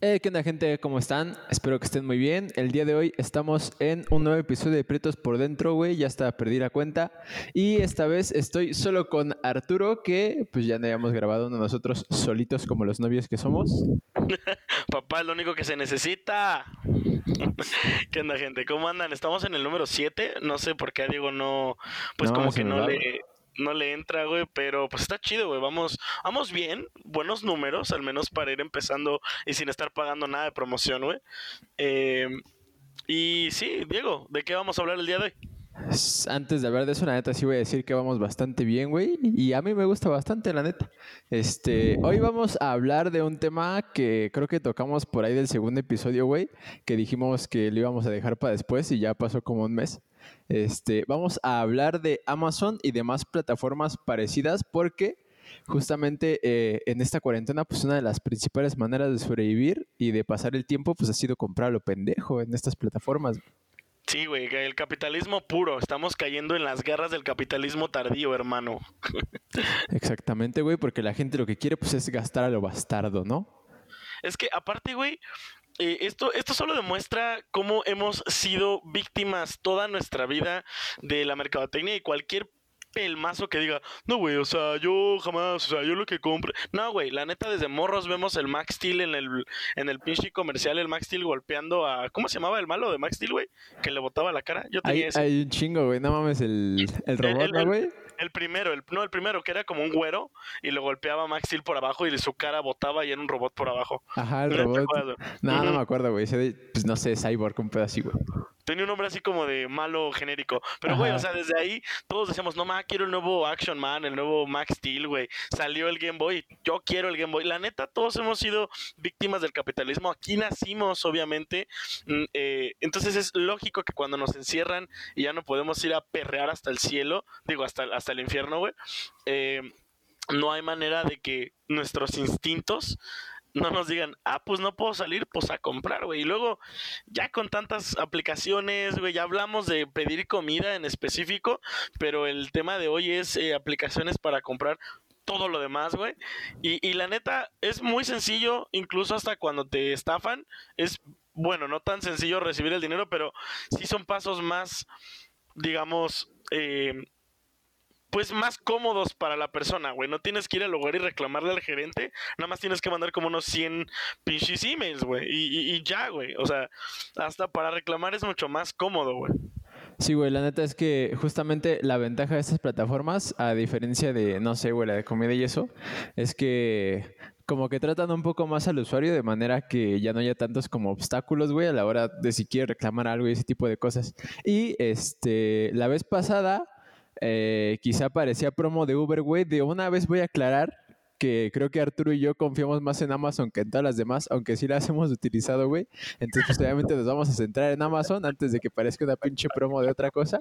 Eh, ¿Qué onda gente? ¿Cómo están? Espero que estén muy bien. El día de hoy estamos en un nuevo episodio de Prietos por Dentro, güey. Ya está perdí la cuenta. Y esta vez estoy solo con Arturo, que pues ya no habíamos grabado uno nosotros solitos como los novios que somos. Papá, es lo único que se necesita. ¿Qué onda, gente? ¿Cómo andan? Estamos en el número 7. No sé por qué Diego no, pues No, como que no le, no le entra, güey, pero pues está chido, güey. Vamos, vamos bien, buenos números, al menos para ir empezando y sin estar pagando nada de promoción, güey. Eh, y sí, Diego, ¿de qué vamos a hablar el día de hoy? Antes de hablar de eso, la neta sí voy a decir que vamos bastante bien, güey. Y a mí me gusta bastante, la neta. Este, hoy vamos a hablar de un tema que creo que tocamos por ahí del segundo episodio, güey. Que dijimos que lo íbamos a dejar para después y ya pasó como un mes. Este, vamos a hablar de Amazon y demás plataformas parecidas porque justamente eh, en esta cuarentena, pues una de las principales maneras de sobrevivir y de pasar el tiempo, pues ha sido comprar a lo pendejo en estas plataformas. Sí, güey, el capitalismo puro. Estamos cayendo en las garras del capitalismo tardío, hermano. Exactamente, güey, porque la gente lo que quiere pues es gastar a lo bastardo, ¿no? Es que aparte, güey, eh, esto, esto solo demuestra cómo hemos sido víctimas toda nuestra vida de la mercadotecnia y cualquier pelmazo que diga, no, güey, o sea, yo jamás, o sea, yo lo que compre. No, güey, la neta, desde morros vemos el Max Steel en el, en el pinche comercial, el Max Steel golpeando a. ¿Cómo se llamaba el malo de Max Steel, güey? Que le botaba la cara. Yo tenía Hay, ese. hay un chingo, güey, no mames, el, el robot, el- ¿no, el- güey? El primero, el, no, el primero, que era como un güero y lo golpeaba a Max Steel por abajo y su cara botaba y era un robot por abajo. Ajá, el ¿No robot. No, no me acuerdo, güey. ese Pues no sé, Cyborg, un pedazo así, güey. Tenía un nombre así como de malo genérico. Pero, güey, o sea, desde ahí todos decíamos, no, ma, quiero el nuevo Action Man, el nuevo Max Steel, güey. Salió el Game Boy, yo quiero el Game Boy. La neta, todos hemos sido víctimas del capitalismo. Aquí nacimos, obviamente. Mm, eh, entonces es lógico que cuando nos encierran y ya no podemos ir a perrear hasta el cielo, digo, hasta, hasta el infierno, güey, eh, no hay manera de que nuestros instintos no nos digan, ah, pues no puedo salir, pues a comprar, güey. Y luego, ya con tantas aplicaciones, güey, ya hablamos de pedir comida en específico, pero el tema de hoy es eh, aplicaciones para comprar todo lo demás, güey. Y, y la neta, es muy sencillo, incluso hasta cuando te estafan, es, bueno, no tan sencillo recibir el dinero, pero sí son pasos más, digamos, eh, pues más cómodos para la persona, güey. No tienes que ir al lugar y reclamarle al gerente. Nada más tienes que mandar como unos 100 pinches emails, güey. Y, y- y ya, güey. O sea, hasta para reclamar es mucho más cómodo, güey. Sí, güey, la neta es que justamente la ventaja de estas plataformas, a diferencia de, no sé, güey, la de comida y eso, es que como que tratan un poco más al usuario de manera que ya no haya tantos como obstáculos, güey, a la hora de si quiere reclamar algo y ese tipo de cosas. Y este, la vez pasada, eh, quizá parecía promo de Uber, güey, de una vez voy a aclarar que creo que Arturo y yo confiamos más en Amazon que en todas las demás, aunque sí las hemos utilizado, güey. Entonces, pues, obviamente nos vamos a centrar en Amazon antes de que parezca una pinche promo de otra cosa.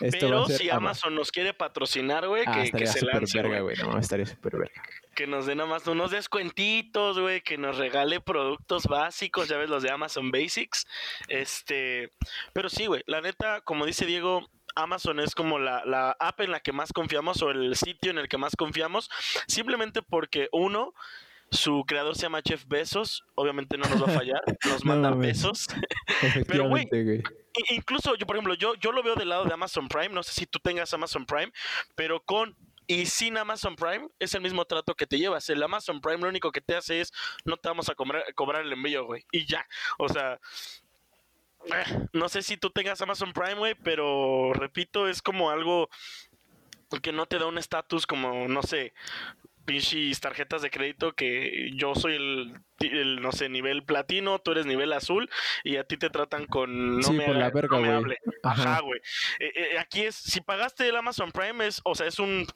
Esto va Pero a ser si Amazon nos quiere patrocinar, güey, Ah, que, que se lance, verga, güey. No, estaría súper verga. Que nos den nada más unos descuentitos, güey, que nos regale productos básicos, ya ves, los de Amazon Basics. Este, pero sí, güey, la neta, como dice Diego, Amazon es como la, la app en la que más confiamos o el sitio en el que más confiamos, simplemente porque uno, su creador se llama Jeff Bezos, obviamente no nos va a fallar, nos No manda mames. besos. Efectivamente, güey. Incluso yo, por ejemplo, yo, yo lo veo del lado de Amazon Prime, no sé si tú tengas Amazon Prime, pero con y sin Amazon Prime es el mismo trato que te llevas. El Amazon Prime lo único que te hace es no te vamos a cobrar, cobrar el envío, güey. Y ya. O sea, no sé si tú tengas Amazon Prime, güey, pero repito, es como algo que no te da un estatus como, no sé, pinches tarjetas de crédito que yo soy el, el, no sé, nivel platino, tú eres nivel azul y a ti te tratan con no Sí, me, por la verga, no me hable. Ajá. Ajá, güey. Eh, eh, aquí es, si pagaste el Amazon Prime, es, o sea, es un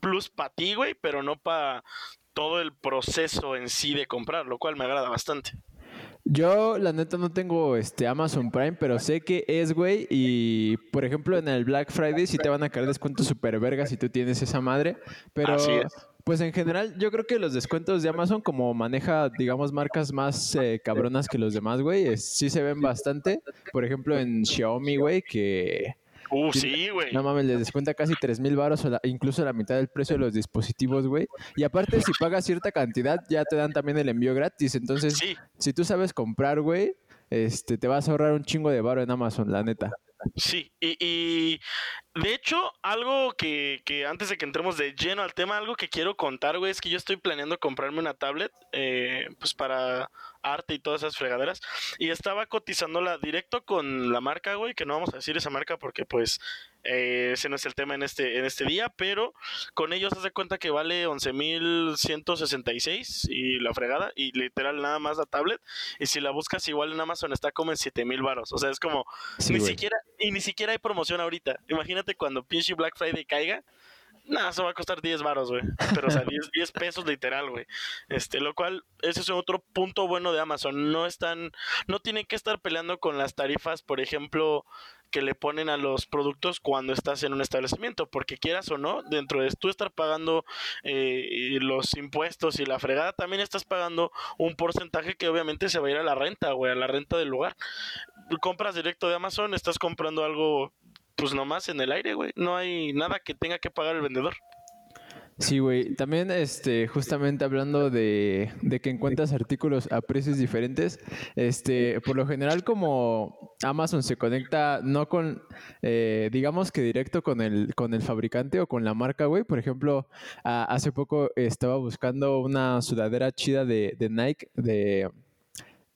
plus para ti, güey, pero no para todo el proceso en sí de comprar, lo cual me agrada bastante. Yo, la neta, no tengo este Amazon Prime, pero sé que es, güey. Y, por ejemplo, en el Black Friday sí te van a caer descuentos super vergas si tú tienes esa madre. Pero, Así es. pues en general, yo creo que los descuentos de Amazon, como maneja, digamos, marcas más eh, cabronas que los demás, güey, sí se ven bastante. Por ejemplo, en Xiaomi, güey, que Uh, sí, güey. No mames, les descuenta casi 3 mil baros incluso la mitad del precio de los dispositivos, güey. Y aparte, si pagas cierta cantidad, ya te dan también el envío gratis. Entonces, Sí, si tú sabes comprar, güey, este, te vas a ahorrar un chingo de baro en Amazon, la neta. Sí, y, y de hecho, algo que, que antes de que entremos de lleno al tema, algo que quiero contar, güey, es que yo estoy planeando comprarme una tablet, eh, pues para arte y todas esas fregaderas, y estaba cotizándola directo con la marca, güey, que no vamos a decir esa marca porque pues eh, ese no es el tema en este, en este día, pero con ellos de cuenta que vale 11.166 y la fregada, y literal nada más la tablet, y si la buscas igual en Amazon está como en 7.000 varos, o sea, es como Sí, ni güey. siquiera, y ni siquiera hay promoción ahorita. Imagínate cuando pinche Black Friday caiga. Nada, eso va a costar 10 varos, güey. Pero, o sea, 10, 10 pesos literal, güey. Este, lo cual, ese es otro punto bueno de Amazon. No están, no tienen que estar peleando con las tarifas, por ejemplo, que le ponen a los productos cuando estás en un establecimiento. Porque quieras o no, dentro de tú estar pagando eh, los impuestos y la fregada, también estás pagando un porcentaje que obviamente se va a ir a la renta, güey, a la renta del lugar compras directo de Amazon, estás comprando algo pues nomás en el aire, güey. No hay nada que tenga que pagar el vendedor. Sí, güey. También, este, justamente hablando de, de que encuentras artículos a precios diferentes, este, por lo general como Amazon se conecta no con, eh, digamos que directo con el, con el fabricante o con la marca, güey. Por ejemplo, hace poco estaba buscando una sudadera chida de, de Nike, de,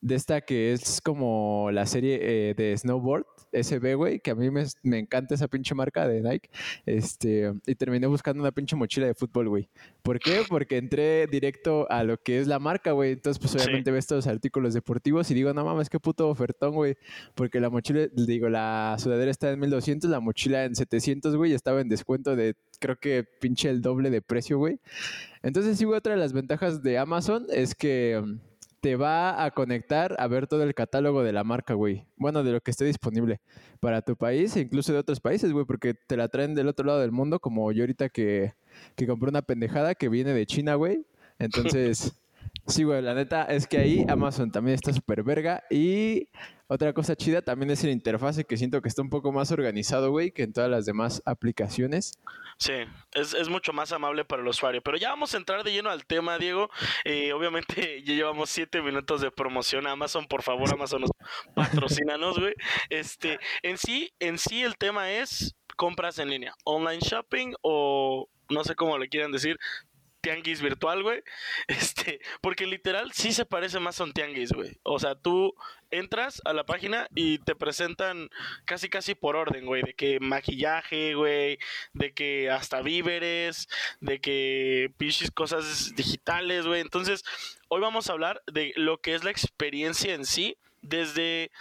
de esta que es como la serie eh, de snowboard, SB, güey, que a mí me, me encanta esa pinche marca de Nike. Este, y terminé buscando una pinche mochila de fútbol, güey. ¿Por qué? Porque entré directo a lo que es la marca, güey. Entonces, pues Sí. obviamente ves todos los artículos deportivos y digo, no mames, qué puto ofertón, güey. Porque la mochila, digo, la sudadera está en 1200, la mochila en 700, güey, y estaba en descuento de, creo que pinche el doble de precio, güey. Entonces, sí, güey, otra de las ventajas de Amazon es que te va a conectar a ver todo el catálogo de la marca, güey. Bueno, de lo que esté disponible para tu país e incluso de otros países, güey, porque te la traen del otro lado del mundo, como yo ahorita que, que compré una pendejada que viene de China, güey. Entonces, sí, güey, la neta es que ahí Amazon también está súper verga. Y otra cosa chida también es el interfase que siento que está un poco más organizado, güey, que en todas las demás aplicaciones. Sí, es, es mucho más amable para el usuario. Pero ya vamos a entrar de lleno al tema, Diego. Eh, obviamente ya llevamos siete minutos de promoción a Amazon. Por favor, Amazon, nos patrocínanos, güey. Este, en sí, en sí el tema es compras en línea, online shopping o no sé cómo le quieran decir, tianguis virtual, güey. Este, porque literal sí se parece más a un tianguis, güey. O sea, tú entras a la página y te presentan casi casi por orden, güey, de que maquillaje, güey, de que hasta víveres, de que pinches cosas digitales, güey. Entonces, hoy vamos a hablar de lo que es la experiencia en sí desde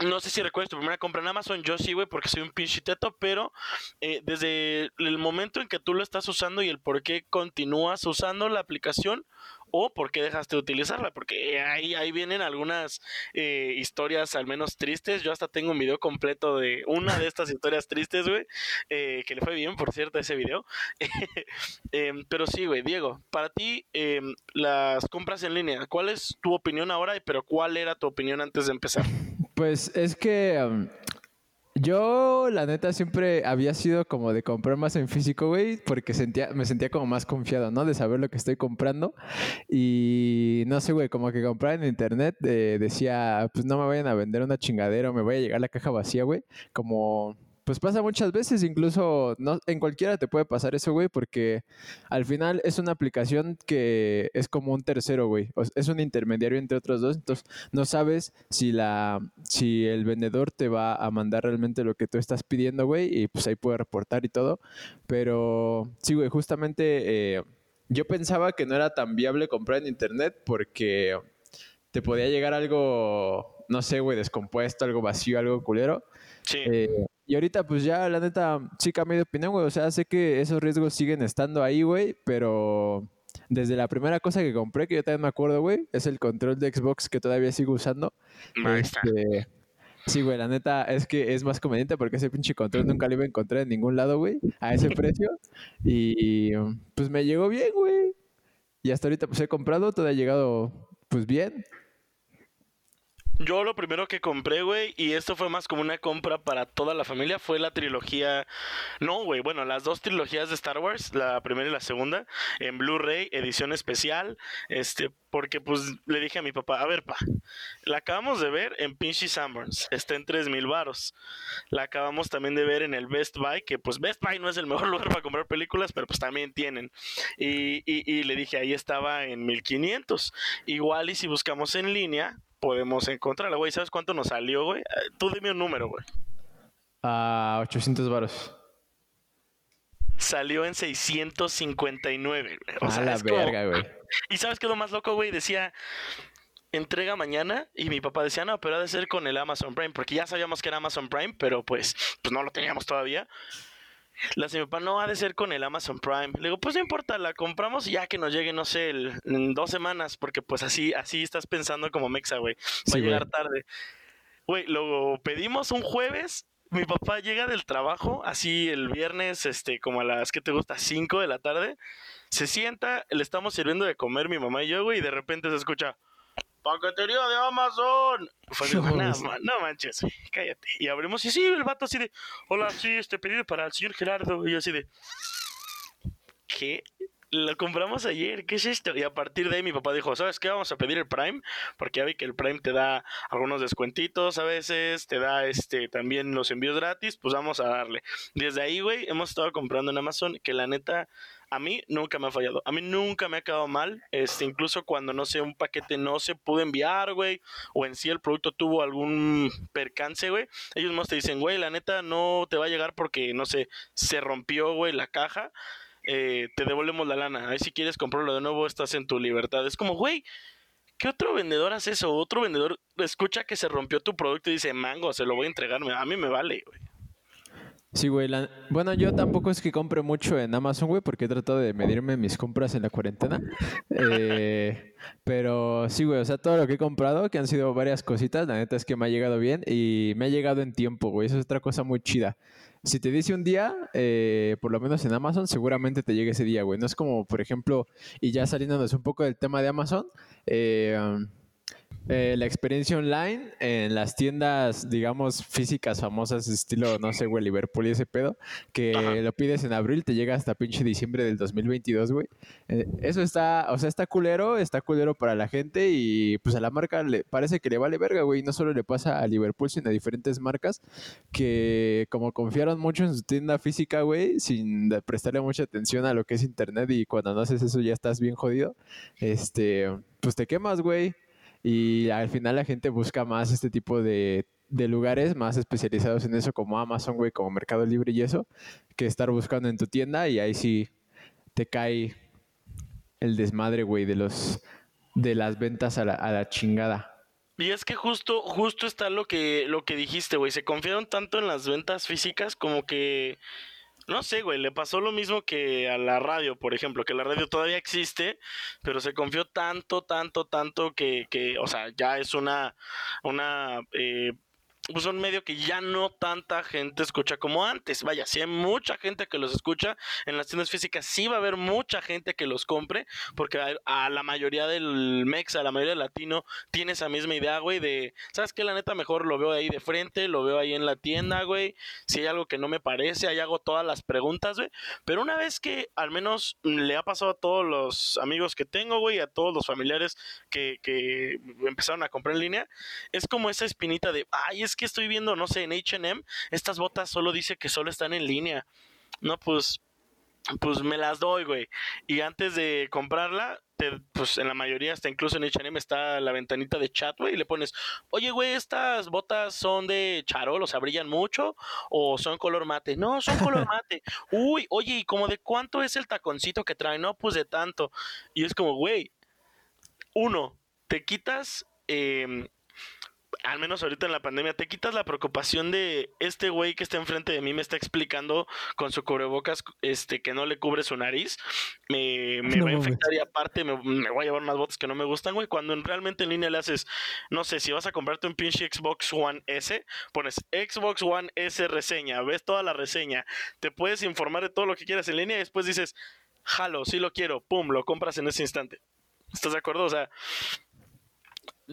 no sé si recuerdas tu primera compra en Amazon, yo sí, güey, porque soy un pinche teto, pero eh, desde el momento en que tú lo estás usando y el por qué continúas usando la aplicación o por qué dejaste de utilizarla, porque ahí, ahí vienen algunas eh, historias al menos tristes. Yo hasta tengo un video completo de una de estas historias tristes, güey, eh, que le fue bien, por cierto, ese video. Em, pero sí, güey, Diego, para ti em, las compras en línea, ¿cuál es tu opinión ahora? Pero ¿cuál era tu opinión antes de empezar? Pues es que yo, la neta, siempre había sido como de comprar más en físico, güey, porque sentía, me sentía como más confiado, ¿no? De saber lo que estoy comprando. Y no sé, güey, como que comprar en internet eh, decía, pues no me vayan a vender una chingadera o me vaya a llegar la caja vacía, güey. Como, pues pasa muchas veces, incluso no, en cualquiera te puede pasar eso, güey, porque al final es una aplicación que es como un tercero, güey. O s- es un intermediario entre otros dos, entonces no sabes si la si el vendedor te va a mandar realmente lo que tú estás pidiendo, güey, y pues ahí puede reportar y todo. Pero sí, güey, justamente eh, yo pensaba que no era tan viable comprar en internet porque te podía llegar algo, no sé, güey, descompuesto, algo vacío, algo culero. Sí. Eh, y ahorita, pues ya, la neta, sí cambié de opinión, güey. O sea, sé que esos riesgos siguen estando ahí, güey, pero desde la primera cosa que compré, que yo también me acuerdo, güey, es el control de Xbox que todavía sigo usando. Este, sí, güey, la neta es que es más conveniente porque ese pinche control nunca lo iba a encontrar en ningún lado, güey, a ese precio. Y pues me llegó bien, güey. Y hasta ahorita pues he comprado, todo ha llegado pues bien. Yo lo primero que compré, güey, y esto fue más como una compra para toda la familia, fue la trilogía. No, güey, bueno, las dos trilogías de Star Wars, la primera y la segunda, en Blu-ray, edición especial. Este, porque pues le dije a mi papá, a ver, pa, la acabamos de ver en Pinchy Sanborns, está en 3 mil varos. La acabamos también de ver en el Best Buy, que pues Best Buy no es el mejor lugar para comprar películas, pero pues también tienen. Y, y, le dije, ahí estaba en 1500. Igual y si buscamos en línea, podemos encontrarla, güey. ¿Sabes cuánto nos salió, güey? Eh, tú dime un número, güey. A 800 varos. Salió en 659, güey. O a la verga, güey. Y ¿sabes qué es lo más loco, güey? Decía, entrega mañana y mi papá decía, no, pero ha de ser con el Amazon Prime, porque ya sabíamos que era Amazon Prime, pero pues, pues no lo teníamos todavía. La señora papá, no, ha de ser con el Amazon Prime. Le digo, pues no importa, la compramos ya que nos llegue, no sé, en dos semanas, porque pues así, así estás pensando como Mexa, güey. Va a llegar tarde. Güey, lo pedimos un jueves. Mi papá llega del trabajo, así el viernes, este, como a las, ¿qué te gusta? 5 de la tarde. Se sienta, le estamos sirviendo de comer mi mamá y yo, güey, y de repente se escucha, paquetería de Amazon. Fue no, manches, cállate. Y abrimos, y sí, el vato así de, hola, sí, este pedido para el señor Gerardo. Y yo así de, ¿qué? Lo compramos ayer, ¿qué es esto? Y a partir de ahí mi papá dijo, ¿sabes qué? Vamos a pedir el Prime, porque ya vi que el Prime te da algunos descuentitos a veces, te da este también los envíos gratis, pues vamos a darle. Desde ahí, güey, hemos estado comprando en Amazon, que la neta a mí nunca me ha fallado. A mí nunca me ha quedado mal. Este, incluso cuando, no sé, un paquete no se pudo enviar, güey. O en sí el producto tuvo algún percance, güey. Ellos más te dicen, güey, la neta no te va a llegar porque, no sé, se rompió, güey, la caja. Eh, te devolvemos la lana. Ahí si quieres comprarlo de nuevo, estás en tu libertad. Es como, güey, ¿qué otro vendedor hace eso? Otro vendedor escucha que se rompió tu producto y dice, mango, se lo voy a entregar. A mí me vale, güey. Sí, güey. Bueno, yo tampoco es que compre mucho en Amazon, güey, porque he tratado de medirme mis compras en la cuarentena. Eh, pero sí, güey, o sea, todo lo que he comprado, que han sido varias cositas, la neta es que me ha llegado bien y me ha llegado en tiempo, güey. Eso es otra cosa muy chida. Si te dice un día, eh, por lo menos en Amazon, seguramente te llega ese día, güey. No es como, por ejemplo, y ya saliéndonos un poco del tema de Amazon, eh, eh, la experiencia online en las tiendas, digamos, físicas famosas, estilo, no sé, güey, Liverpool y ese pedo, que lo pides en abril, te llega hasta pinche diciembre del 2022, güey. Eh, eso está, o sea, está culero, está culero para la gente y pues a la marca le parece que le vale verga, güey. No solo le pasa a Liverpool, sino a diferentes marcas que como confiaron mucho en su tienda física, güey, sin prestarle mucha atención a lo que es internet y cuando no haces eso ya estás bien jodido, este, pues te quemas, güey. Y al final la gente busca más este tipo de, lugares más especializados en eso, como Amazon, güey, como Mercado Libre y eso, que estar buscando en tu tienda y ahí sí te cae el desmadre, güey, de los de las ventas a la, a la chingada. Y es que justo, justo está lo que, lo que dijiste, güey. Se confiaron tanto en las ventas físicas como que no sé, güey, le pasó lo mismo que a la radio, por ejemplo, que la radio todavía existe, pero se confió tanto, tanto, tanto que, que o sea, ya es una, una eh, pues un medio que ya no tanta gente escucha como antes. Vaya, si hay mucha gente que los escucha, en las tiendas físicas sí va a haber mucha gente que los compre, porque a, la mayoría del mexa, a la mayoría del latino, tiene esa misma idea, güey, de, ¿sabes qué? La neta mejor lo veo ahí de frente, lo veo ahí en la tienda, güey. Si hay algo que no me parece, ahí hago todas las preguntas, güey. Pero una vez que al menos le ha pasado a todos los amigos que tengo, güey, a todos los familiares que, que empezaron a comprar en línea, es como esa espinita de, ay, es que estoy viendo, no sé, en HM, estas botas solo dice que solo están en línea. No, pues, pues me las doy, güey. Y antes de comprarla, pues en la mayoría, hasta incluso en H&M está la ventanita de chat, güey, y le pones, oye, güey, estas botas son de charol, o sea, brillan mucho, o son color mate. No, son color mate. Uy, oye, ¿y como de cuánto es el taconcito que trae? No, pues de tanto. Y es como, güey, uno, te quitas eh, al menos ahorita en la pandemia, te quitas la preocupación de este güey que está enfrente de mí me está explicando con su cubrebocas este, que no le cubre su nariz, me, me va a infectar y aparte me, voy a llevar unas botas que no me gustan, güey. Cuando realmente en línea le haces, no sé, si vas a comprarte un pinche Xbox One S, pones Xbox One S reseña, ves toda la reseña, te puedes informar de todo lo que quieras en línea y después dices, jalo, sí lo quiero, pum, lo compras en ese instante. ¿Estás de acuerdo? O sea,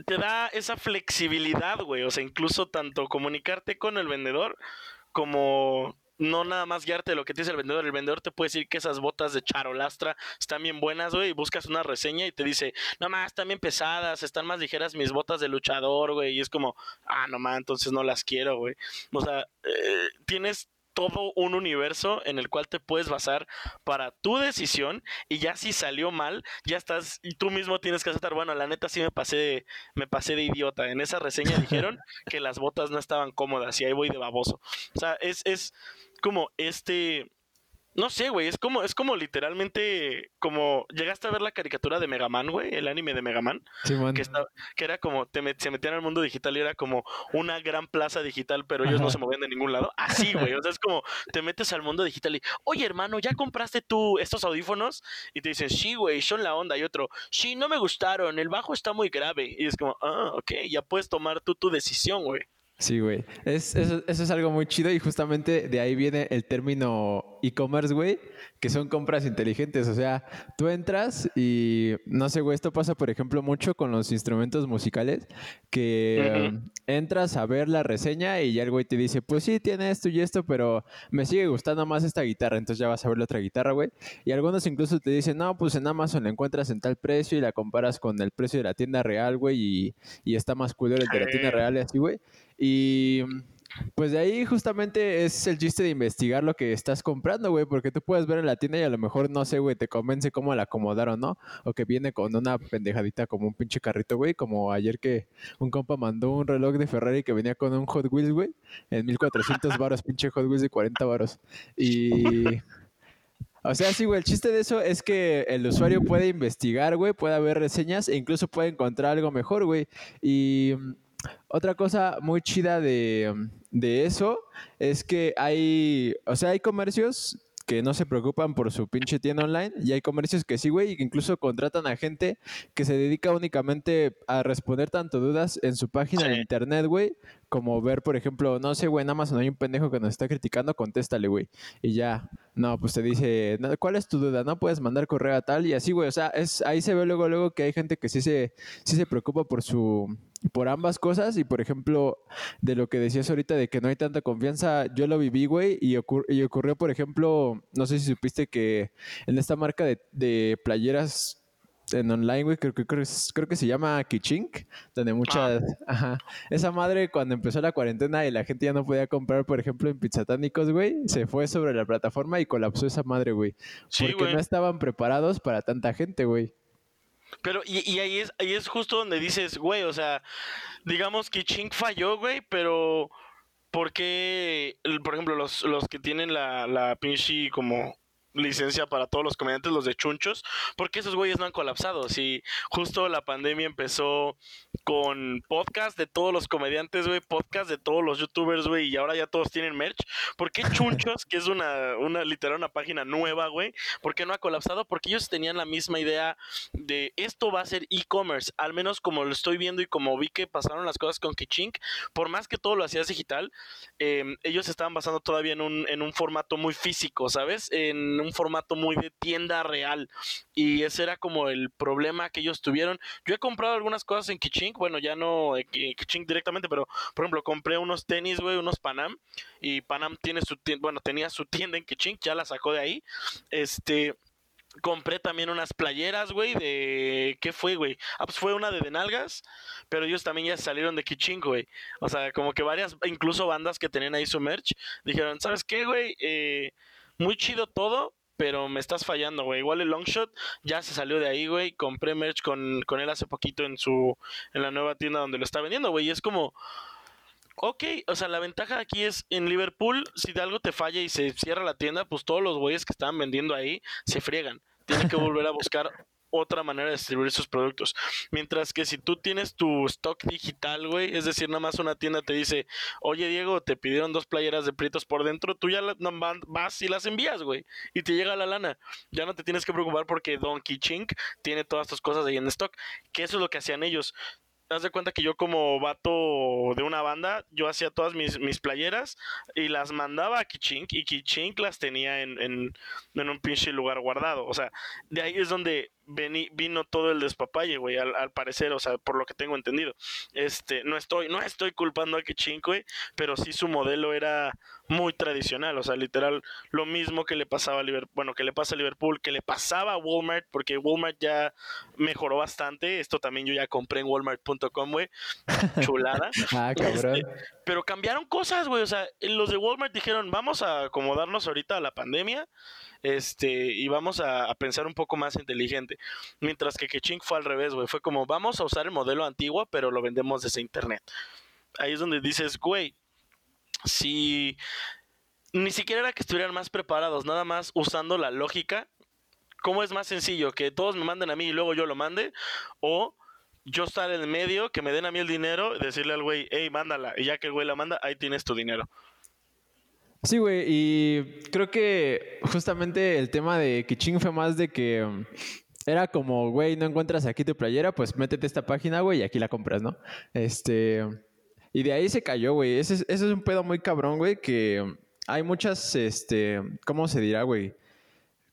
te da esa flexibilidad, güey. O sea, incluso tanto comunicarte con el vendedor como no nada más guiarte de lo que te dice el vendedor. El vendedor te puede decir que esas botas de charolastra están bien buenas, güey, y buscas una reseña y te dice, no más, están bien pesadas, están más ligeras mis botas de luchador, güey, y es como, ah, no más, entonces no las quiero, güey. O sea, eh, tienes todo un universo en el cual te puedes basar para tu decisión y ya si salió mal, ya estás y tú mismo tienes que aceptar, bueno, la neta sí me pasé de, me pasé de idiota. En esa reseña dijeron que las botas no estaban cómodas y ahí voy de baboso. O sea, es, es como este no sé, güey, es como, es como literalmente, como, ¿llegaste a ver la caricatura de Megaman, güey? El anime de Megaman. Sí, man. Que, está- que era como, te met- se metían al mundo digital y era como una gran plaza digital, pero ellos no se movían de ningún lado. Así, güey, o sea, es como, te metes al mundo digital y, oye, hermano, ¿ya compraste tú estos audífonos? Y te dicen, sí, güey, son la onda. Y otro, sí, no me gustaron, el bajo está muy grave. Y es como, ah, ok, ya puedes tomar tú tu decisión, güey. Sí, güey. Es, eso, eso es algo muy chido y justamente de ahí viene el término e-commerce, güey, que son compras inteligentes. O sea, tú entras y no sé, güey, esto pasa, por ejemplo, mucho con los instrumentos musicales, que um, entras a ver la reseña y ya el güey te dice, pues sí, tiene esto y esto, pero me sigue gustando más esta guitarra, entonces ya vas a ver la otra guitarra, güey. Y algunos incluso te dicen, no, pues en Amazon la encuentras en tal precio y la comparas con el precio de la tienda real, güey, y, y está más culero el de la tienda real y así, güey. Y pues de ahí justamente es el chiste de investigar lo que estás comprando, güey, porque tú puedes ver en la tienda y a lo mejor, no sé, güey, te convence cómo la acomodaron, ¿no? O que viene con una pendejadita como un pinche carrito, güey, como ayer que un compa mandó un reloj de Ferrari que venía con un Hot Wheels, güey, en 1400 varos, pinche Hot Wheels de 40 varos. Y... O sea, sí, güey, el chiste de eso es que el usuario puede investigar, güey, puede ver reseñas e incluso puede encontrar algo mejor, güey. Y mm, otra cosa muy chida de, de eso es que hay, o sea, hay comercios que no se preocupan por su pinche tienda online y hay comercios que sí, güey, y que incluso contratan a gente que se dedica únicamente a responder tanto dudas en su página de internet, güey, como ver, por ejemplo, no sé, güey, en Amazon hay un pendejo que nos está criticando, contéstale, güey. Y ya, no, pues te dice, "No, ¿cuál es tu duda? No puedes mandar correo a tal y así, güey. O sea, es, ahí se ve luego, luego que hay gente que sí se, sí se preocupa por su, por ambas cosas. Y por ejemplo, de lo que decías ahorita de que no hay tanta confianza, yo lo viví, güey, y, ocur- y ocurrió, por ejemplo, no sé si supiste que en esta marca de, de playeras en online, güey, creo, que- creo, creo que se llama Kichink, donde muchas, ajá, esa madre cuando empezó la cuarentena y la gente ya no podía comprar, por ejemplo, en pizzatánicos, güey, se fue sobre la plataforma y colapsó esa madre, güey. Sí, porque güey. no estaban preparados para tanta gente, güey. Pero, y, y ahí, es, ahí es justo donde dices, güey, o sea, digamos que Chink falló, güey, pero ¿por qué, por ejemplo, los, los que tienen la, la pinche como licencia para todos los comediantes, los de chunchos, ¿por qué esos güeyes no han colapsado? Si justo la pandemia empezó con podcast de todos los comediantes, güey, podcast de todos los youtubers, güey, y ahora ya todos tienen merch, ¿por qué chunchos, que es una, una literal una página nueva, güey, ¿por qué no ha colapsado? Porque ellos tenían la misma idea de esto va a ser e-commerce, al menos como lo estoy viendo y como vi que pasaron las cosas con Kichink, por más que todo lo hacías digital, eh, ellos estaban basando todavía en un, en un formato muy físico, ¿sabes? En un formato muy de tienda real. Y ese era como el problema que ellos tuvieron. Yo he comprado algunas cosas en Kichink, bueno, ya no en Ki- Kichink directamente, pero por ejemplo, compré unos tenis, güey, unos Panam, y Panam tiene su tienda, bueno, tenía su tienda en Kichink, ya la sacó de ahí. Este, compré también unas playeras, güey, de... ¿Qué fue, güey? Ah, pues fue una de Denalgas, pero ellos también ya salieron de Kichink, güey. O sea, como que varias, incluso bandas que tenían ahí su merch, dijeron, ¿sabes qué, güey? Eh, muy chido todo, pero me estás fallando, güey. Igual el Longshot ya se salió de ahí, güey. Compré merch con, con él hace poquito en su en la nueva tienda donde lo está vendiendo, güey. Y es como, ok, o sea, la ventaja aquí es en Liverpool, si de algo te falla y se cierra la tienda, pues todos los güeyes que estaban vendiendo ahí se friegan. Tienen que volver a buscar otra manera de distribuir sus productos. Mientras que si tú tienes tu stock digital, güey, es decir, nada más una tienda te dice, oye Diego, te pidieron dos playeras de pritos por dentro, tú ya la- vas y las envías, güey, y te llega la lana. Ya no te tienes que preocupar porque Donkey Chink tiene todas tus cosas ahí en stock, que eso es lo que hacían ellos. Haz de cuenta que yo como vato de una banda, yo hacía todas mis, playeras y las mandaba a Kichink y Kichink las tenía en, en, en un pinche lugar guardado. O sea, de ahí es donde vino todo el despapalle, güey, al, al, parecer, o sea, por lo que tengo entendido. Este, no estoy, no estoy culpando a Kiching, güey, pero sí su modelo era muy tradicional, o sea, literal, lo mismo que le pasaba a Liverpool, bueno, que le pasa a Liverpool, que le pasaba a Walmart, porque Walmart ya mejoró bastante, esto también yo ya compré en walmart.com, güey, chulada. ah, cabrón. Este, pero cambiaron cosas, güey, o sea, los de Walmart dijeron, vamos a acomodarnos ahorita a la pandemia, este, y vamos a, pensar un poco más inteligente. Mientras que Kechink fue al revés, güey. Fue como, vamos a usar el modelo antiguo, pero lo vendemos desde internet. Ahí es donde dices, güey, si ni siquiera era que estuvieran más preparados, nada más usando la lógica, ¿cómo es más sencillo? ¿Que todos me manden a mí y luego yo lo mande? ¿O yo estar en medio, que me den a mí el dinero, decirle al güey, hey, mándala, y ya que el güey la manda, ahí tienes tu dinero. Sí, güey, y creo que justamente el tema de Kiching fue más de que um, era como, güey, no encuentras aquí tu playera, pues métete esta página, güey, y aquí la compras, ¿no? Este. Y de ahí se cayó, güey. Ese, ese, es un pedo muy cabrón, güey, que hay muchas, este. ¿Cómo se dirá, güey?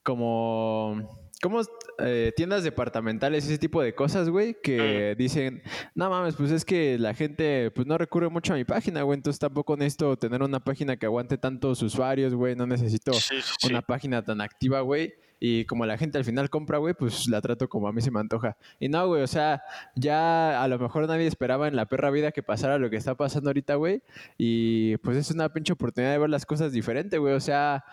Como como eh, tiendas departamentales, ese tipo de cosas, güey, que dicen, no mames, pues es que la gente pues no recurre mucho a mi página, güey, entonces tampoco necesito tener una página que aguante tantos usuarios, güey, no necesito una página tan activa, güey. Y como la gente al final compra, güey, pues la trato como a mí se me antoja. Y no, güey, o sea, ya a lo mejor nadie esperaba en la perra vida que pasara lo que está pasando ahorita, güey. Y pues es una pinche oportunidad de ver las cosas diferente, güey. O sea,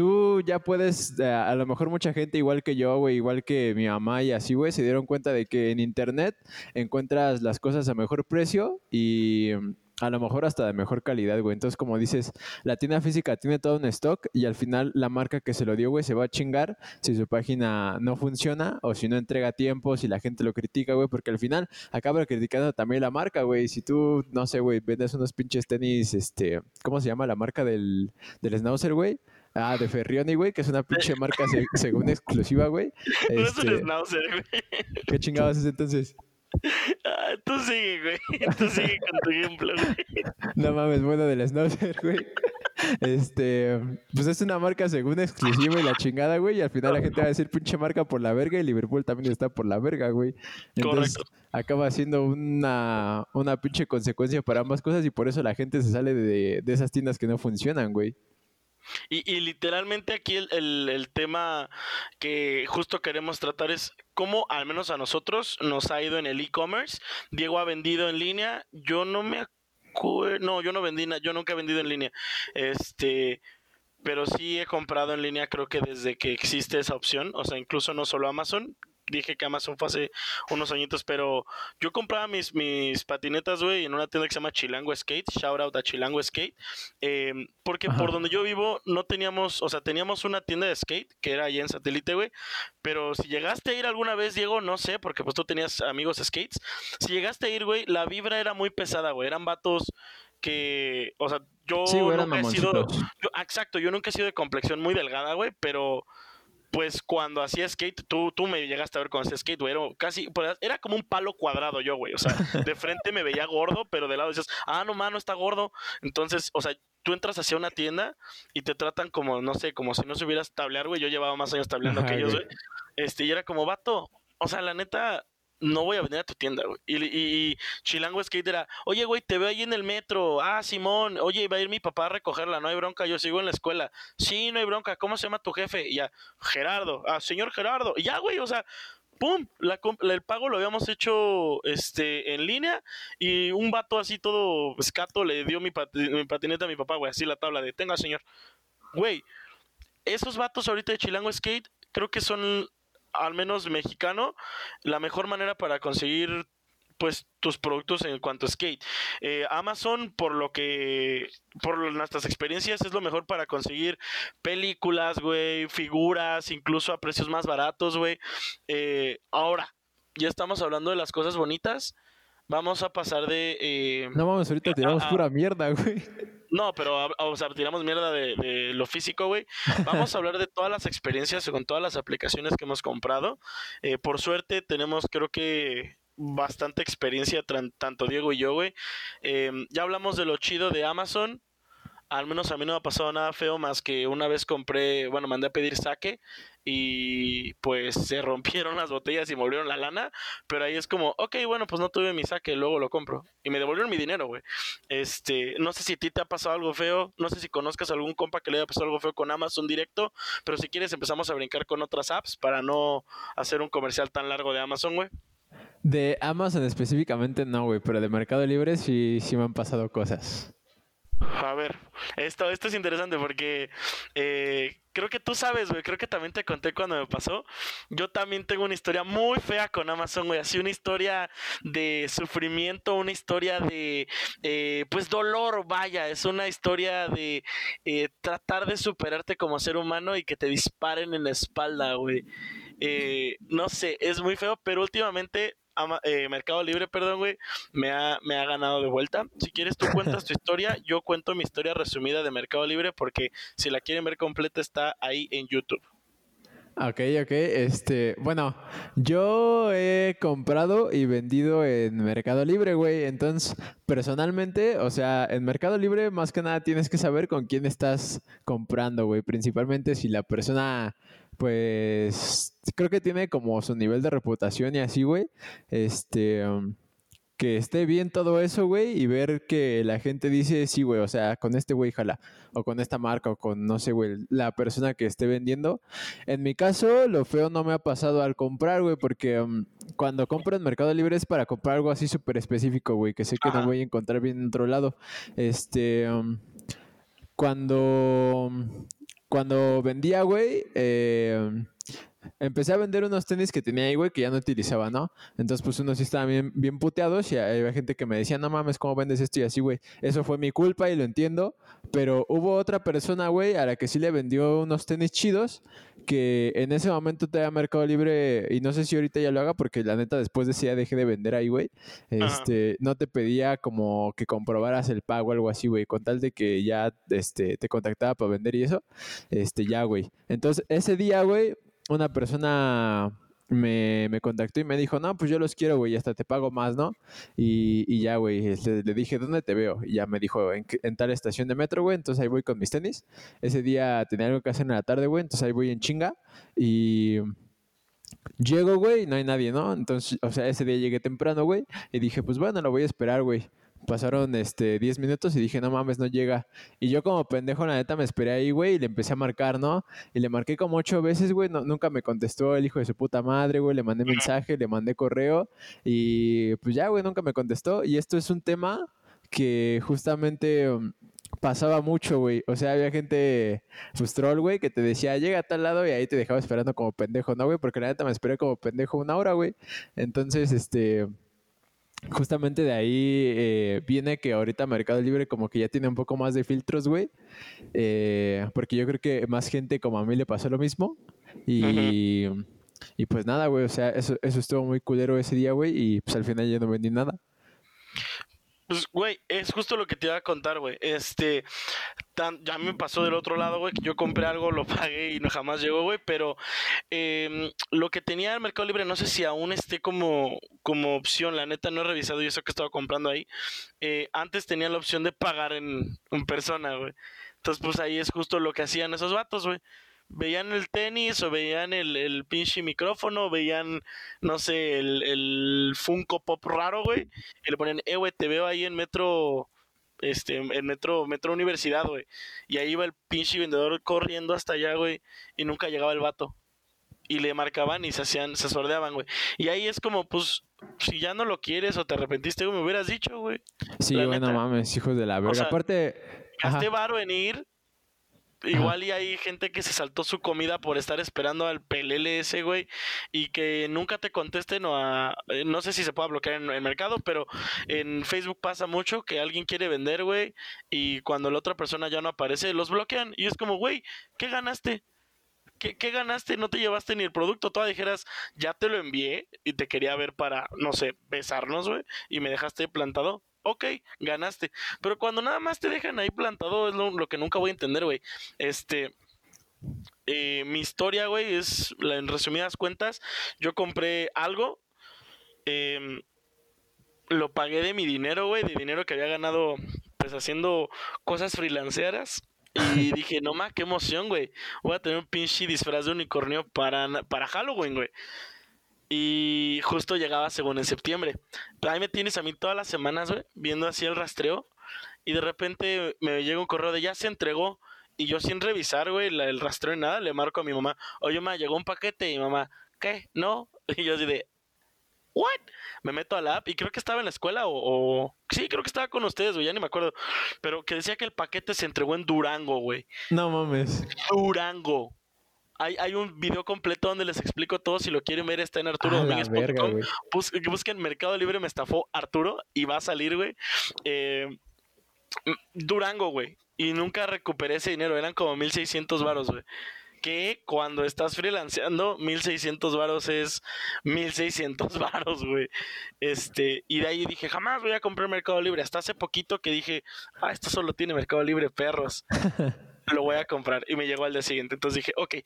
tú ya puedes, eh, a lo mejor mucha gente igual que yo, güey, igual que mi mamá y así, güey, se dieron cuenta de que en internet encuentras las cosas a mejor precio y mm, a lo mejor hasta de mejor calidad, güey. Entonces, como dices, la tienda física tiene todo un stock y al final la marca que se lo dio, güey, se va a chingar si su página no funciona o si no entrega tiempo, si la gente lo critica, güey, porque al final acaba criticando también la marca, güey. Si tú, no sé, güey, vendes unos pinches tenis, este, ¿cómo se llama la marca del, del Schnauzer, güey? Ah, de Ferrioni, güey, que es una pinche marca según exclusiva, güey. No es un schnauzer, güey. ¿Qué chingados es entonces? Ah, tú sigue, güey. Tú sigue con tu ejemplo, güey. No mames, bueno del schnauzer, güey. Este, pues es una marca según exclusiva y la chingada, güey. Y al final la gente va a decir pinche marca por la verga y Liverpool también está por la verga, güey. Entonces Correcto. acaba siendo una, una pinche consecuencia para ambas cosas y por eso la gente se sale de, de esas tiendas que no funcionan, güey. Y, literalmente aquí el, tema que justo queremos tratar es cómo, al menos a nosotros, nos ha ido en el e-commerce. Diego ha vendido en línea. Yo no me acuerdo. No, yo no vendí, yo nunca he vendido en línea. Este. Pero sí he comprado en línea, creo que desde que existe esa opción. O sea, incluso no solo Amazon dije que Amazon fue hace unos añitos, pero yo compraba mis, mis patinetas, güey, en una tienda que se llama Chilango Skate, shout out a Chilango Skate, em, porque por donde yo vivo no teníamos, o sea, teníamos una tienda de skate, que era ahí en satélite, güey, pero si llegaste a ir alguna vez, Diego, no sé, porque pues tú tenías amigos skates, si llegaste a ir, güey, la vibra era muy pesada, güey, eran vatos que, o sea, yo nunca he sido, exacto, yo nunca he sido de complexión muy delgada, güey, pero pues cuando hacía skate, tú, tú me llegaste a ver cuando hacía skate, güey, era casi, pues, era como un palo cuadrado yo, güey, o sea, de frente me veía gordo, pero de lado decías, ah, no, mano, está gordo, entonces, o sea, tú entras hacia una tienda y te tratan como, no sé, como si no supieras tablear, güey, yo llevaba más años tableando que ellos, güey, este, y era como, vato, o sea, la neta, no voy a venir a tu tienda, güey. Y, y, Chilango Skate era, oye, güey, te veo ahí en el metro. Ah, Simón, oye, va a ir mi papá a recogerla, no hay bronca, yo sigo en la escuela. Sí, no hay bronca, ¿cómo se llama tu jefe? Y ya, Gerardo, ah, señor Gerardo. Y ya, güey, o sea, pum, la, el pago lo habíamos hecho este, en línea y un vato así todo escato le dio mi, mi patineta a mi papá, güey, así la tabla de, tenga, señor. Güey, esos vatos ahorita de Chilango Skate creo que son al menos mexicano, la mejor manera para conseguir pues tus productos en cuanto a skate. Eh, Amazon, por lo que, por nuestras experiencias, es lo mejor para conseguir películas, güey, figuras, incluso a precios más baratos, güey. Eh, ahora, ya estamos hablando de las cosas bonitas. Vamos a pasar de... Eh, no vamos, ahorita tiramos pura mierda, güey. No, pero, o sea, tiramos mierda de, lo físico, güey. Vamos a hablar de todas las experiencias con todas las aplicaciones que hemos comprado. Eh, por suerte, tenemos, creo que, bastante experiencia, tanto Diego y yo, güey. Em, ya hablamos de lo chido de Amazon. Al menos a mí no me ha pasado nada feo más que una vez compré, bueno, mandé a pedir saque y pues se rompieron las botellas y me volvieron la lana, pero ahí es como, ok, bueno, pues no tuve mi saque, luego lo compro y me devolvieron mi dinero, güey. Este, no sé si a ti te ha pasado algo feo, no sé si conozcas algún compa que le haya pasado algo feo con Amazon directo, pero si quieres empezamos a brincar con otras apps para no hacer un comercial tan largo de Amazon, güey. De Amazon específicamente no, güey, pero de Mercado Libre sí, sí me han pasado cosas. A ver, esto, esto es interesante porque eh, creo que tú sabes, güey, creo que también te conté cuando me pasó. Yo también tengo una historia muy fea con Amazon, güey, así una historia de sufrimiento, una historia de, eh, pues, dolor, vaya, es una historia de eh, tratar de superarte como ser humano y que te disparen en la espalda, güey. no sé, es muy feo, pero últimamente eh, Mercado Libre, perdón, güey, me ha, me ha ganado de vuelta. Si quieres, tú cuentas tu historia, yo cuento mi historia resumida de Mercado Libre porque si la quieren ver completa está ahí en YouTube. Ok, ok. Este, bueno, yo he comprado y vendido en Mercado Libre, güey. Entonces, personalmente, o sea, en Mercado Libre más que nada tienes que saber con quién estás comprando, güey. Principalmente si la persona pues creo que tiene como su nivel de reputación y así, güey. Este, um, que esté bien todo eso, güey, y ver que la gente dice, sí, güey, o sea, con este güey, jala, o con esta marca, o con, no sé, güey, la persona que esté vendiendo. En mi caso, lo feo no me ha pasado al comprar, güey, porque um, cuando compro en Mercado Libre es para comprar algo así súper específico, güey, que sé que no voy a encontrar bien en otro lado. Este, um, cuando cuando vendía, güey, eh, empecé a vender unos tenis que tenía ahí, güey, que ya no utilizaba, ¿no? Entonces, pues unos sí estaban bien, bien puteados y había gente que me decía, no mames, ¿cómo vendes esto y así, güey? Eso fue mi culpa y lo entiendo, pero hubo otra persona, güey, a la que sí le vendió unos tenis chidos que en ese momento te da Mercado Libre y no sé si ahorita ya lo haga porque la neta después de ese día dejé de vender ahí, güey. Este, no te pedía como que comprobaras el pago o algo así, güey, con tal de que ya este te contactaba para vender y eso. Este, ya, güey. Entonces, ese día, güey, una persona me, contactó y me dijo, no, pues yo los quiero, güey, hasta te pago más, ¿no? Y, ya, güey, este, le, dije, ¿dónde te veo? Y ya me dijo, en, tal estación de metro, güey, entonces ahí voy con mis tenis. Ese día tenía algo que hacer en la tarde, güey, entonces ahí voy en chinga y... Llego, güey, y no hay nadie, ¿no? Entonces, o sea, ese día llegué temprano, güey, y dije, pues bueno, lo voy a esperar, güey. Pasaron este 10 minutos y dije, no mames, no llega. Y yo como pendejo, la neta, me esperé ahí, güey, y le empecé a marcar, ¿no? Y le marqué como ocho veces, güey, nunca me contestó el hijo de su puta madre, güey, le mandé mensaje, le mandé correo y pues ya, güey, nunca me contestó. Y esto es un tema que justamente um, pasaba mucho, güey. O sea, había gente, pues troll, güey, que te decía, llega a tal lado y ahí te dejaba esperando como pendejo, ¿no, güey? Porque la neta me esperé como pendejo una hora, güey. Entonces, este justamente de ahí eh, viene que ahorita Mercado Libre como que ya tiene un poco más de filtros, güey. Eh, porque yo creo que más gente como a mí le pasó lo mismo. Y, y pues nada, güey, o sea, eso, eso estuvo muy culero ese día, güey. Y pues al final ya no vendí nada. Pues, güey, es justo lo que te iba a contar, güey. Este, ya me pasó del otro lado, güey, que yo compré algo, lo pagué y no jamás llegó, güey. Pero em, lo que tenía el Mercado Libre, no sé si aún esté como, como opción. La neta, no he revisado y eso que estaba comprando ahí. Eh, antes tenía la opción de pagar en, en persona, güey. Entonces, pues ahí es justo lo que hacían esos vatos, güey veían el tenis o veían el, el pinche micrófono, veían, no sé, el, el Funko Pop raro, güey, y le ponen, eh, güey, te veo ahí en Metro, este, en Metro, Metro Universidad, güey. Y ahí iba el pinche vendedor corriendo hasta allá, güey, y nunca llegaba el vato. Y le marcaban y se hacían, se sordeaban, güey. Y ahí es como, pues, si ya no lo quieres o te arrepentiste, güey, me hubieras dicho, güey. Sí, bueno, mames, hijos de la verga. Aparte... Gasté varo en ir Igual y hay gente que se saltó su comida por estar esperando al PLLS, güey, y que nunca te contesten o a... Eh, no sé si se puede bloquear en el mercado, pero en Facebook pasa mucho que alguien quiere vender, güey, y cuando la otra persona ya no aparece, los bloquean. Y es como, güey, ¿qué ganaste? ¿Qué, ¿Qué, ganaste? No te llevaste ni el producto. Toda dijeras, ya te lo envié y te quería ver para, no sé, besarnos, güey, y me dejaste plantado ok, ganaste. Pero cuando nada más te dejan ahí plantado, es lo, que nunca voy a entender, güey. Este. Eh, mi historia, güey, es, en resumidas cuentas, yo compré algo, em, lo pagué de mi dinero, güey, de dinero que había ganado, sabes, haciendo cosas freelanceras. Y dije, no más, qué emoción, güey. Voy a tener un pinche disfraz de unicornio para, para Halloween, güey. Y justo llegaba según en septiembre. Ahí me tienes a mí todas las semanas, güey, viendo así el rastreo. Y de repente me llega un correo de ya se entregó. Y yo sin revisar, güey, el rastreo y nada, le marco a mi mamá, oye, mamá, llegó un paquete. Y mamá, ¿qué? ¿No? Y yo así de, ¿what? Me meto a la app y creo que estaba en la escuela o, o... Sí, creo que estaba con ustedes, güey, ya ni me acuerdo. Pero que decía que el paquete se entregó en Durango, güey. No mames. Durango. Hay, un video completo donde les explico todo. Si lo quieren ver, está en Arturo busquen Mercado Libre me estafó Arturo y va a salir, güey. Eh, Durango, güey. Y nunca recuperé ese dinero. Eran como 1600 varos, güey. Que cuando estás freelanceando, 1600 varos es 1600 varos, güey. Este, y de ahí dije, jamás voy a comprar Mercado Libre. Hasta hace poquito que dije, ah, esto solo tiene Mercado Libre, perros. lo voy a comprar. Y me llegó al día siguiente. Entonces dije, ok,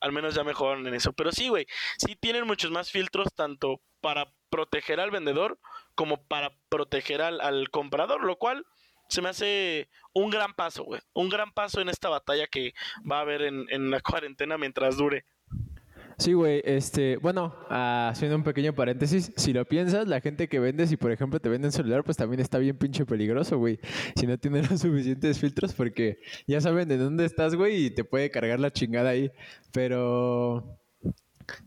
al menos ya mejoraron en eso. Pero sí, güey, sí tienen muchos más filtros, tanto para proteger al vendedor como para proteger al, comprador, lo cual se me hace un gran paso, güey. Un gran paso en esta batalla que va a haber en, en la cuarentena mientras dure. Sí, güey, este, bueno, haciendo un pequeño paréntesis, si lo piensas, la gente que vende, si por ejemplo te venden celular, pues también está bien pinche peligroso, güey. Si no tienen los suficientes filtros, porque ya saben de dónde estás, güey, y te puede cargar la chingada ahí. Pero...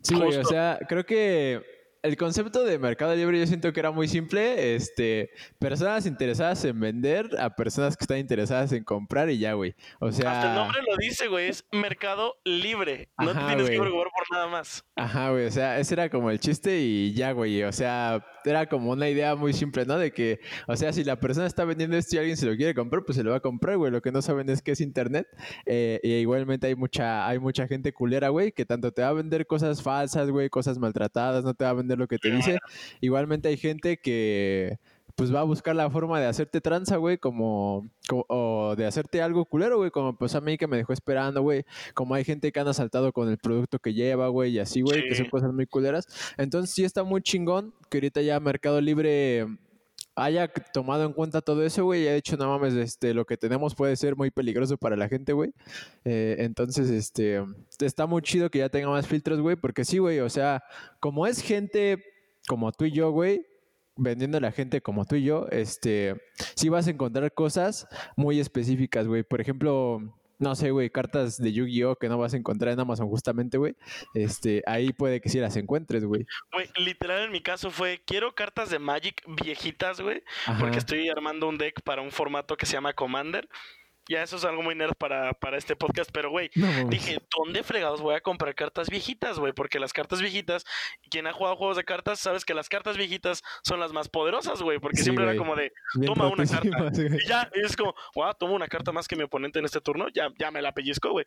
Sí, güey, o sea, creo que el concepto de Mercado Libre yo siento que era muy simple, este, personas interesadas en vender a personas que están interesadas en comprar y ya, güey. O sea, hasta el nombre lo dice, güey, es Mercado Libre. no te tienes que preocupar por nada más. Ajá, güey, o sea, ese era como el chiste y ya, güey, o sea, era como una idea muy simple, ¿no? De que, o sea, si la persona está vendiendo esto y alguien se lo quiere comprar, pues se lo va a comprar, güey. Lo que no saben es que es internet. Eh, y igualmente hay mucha, hay mucha gente culera, güey, que tanto te va a vender cosas falsas, güey, cosas maltratadas, no te va a vender lo que te dice. Igualmente hay gente que pues va a buscar la forma de hacerte tranza, güey, como, o de hacerte algo culero, güey, como pues a mí que me dejó esperando, güey, como hay gente que han asaltado con el producto que lleva, güey, y así, güey, que son cosas muy culeras. Entonces sí está muy chingón que ahorita ya Mercado Libre haya tomado en cuenta todo eso, güey, y ha dicho, no mames, este, lo que tenemos puede ser muy peligroso para la gente, güey. Eh, entonces, este, está muy chido que ya tenga más filtros, güey, porque sí, güey, o sea, como es gente como tú y yo, güey, vendiendo a la gente como tú y yo, este, sí vas a encontrar cosas muy específicas, güey. Por ejemplo, no sé, güey, cartas de Yu-Gi-Oh que no vas a encontrar en Amazon justamente, güey. Este, ahí puede que sí las encuentres, güey. Güey, literal en mi caso fue, quiero cartas de Magic viejitas, güey, porque estoy armando un deck para un formato que se llama Commander. Ya eso es algo muy nerd para, para este podcast, pero güey, dije, ¿dónde fregados voy a comprar cartas viejitas, güey? Porque las cartas viejitas, quien ha jugado juegos de cartas, sabes que las cartas viejitas son las más poderosas, güey, porque siempre era como de, toma una carta. Y ya, es como, wow, tomo una carta más que mi oponente en este turno, ya, ya me la pellizco, güey.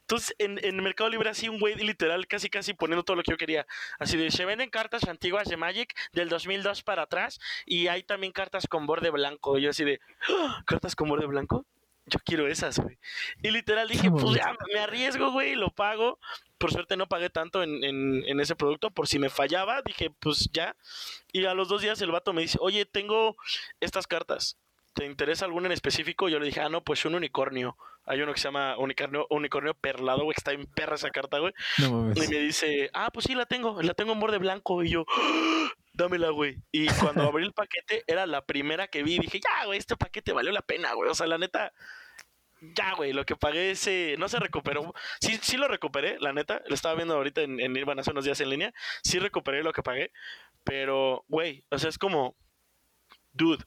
Entonces, en, en Mercado Libre, así un güey literal, casi casi poniendo todo lo que yo quería. Así de, se venden cartas antiguas de Magic del 2002 para atrás, y hay también cartas con borde blanco. Y yo así de, ¡Ah! ¿cartas con borde blanco? Yo quiero esas, güey. Y literal dije, pues ya me arriesgo, güey, lo pago. Por suerte no pagué tanto en, en, ese producto, por si me fallaba, dije, pues ya. Y a los dos días el vato me dice, oye, tengo estas cartas. ¿Te interesa alguna en específico? Yo le dije, ah, no, pues un unicornio. Hay uno que se llama unicornio, unicornio perlado, güey, que está en perra esa carta, güey. y me dice, ah, pues sí, la tengo, la tengo en borde blanco. Y yo, dámela, güey. Y cuando abrí el paquete, era la primera que vi. Dije, ya, güey, este paquete valió la pena, güey. O sea, la neta, ya, güey, lo que pagué ese. No se recuperó. Sí, sí lo recuperé, la neta. Lo estaba viendo ahorita en, en hace unos días en línea. Sí recuperé lo que pagué. Pero, güey, o sea, es como. Dude.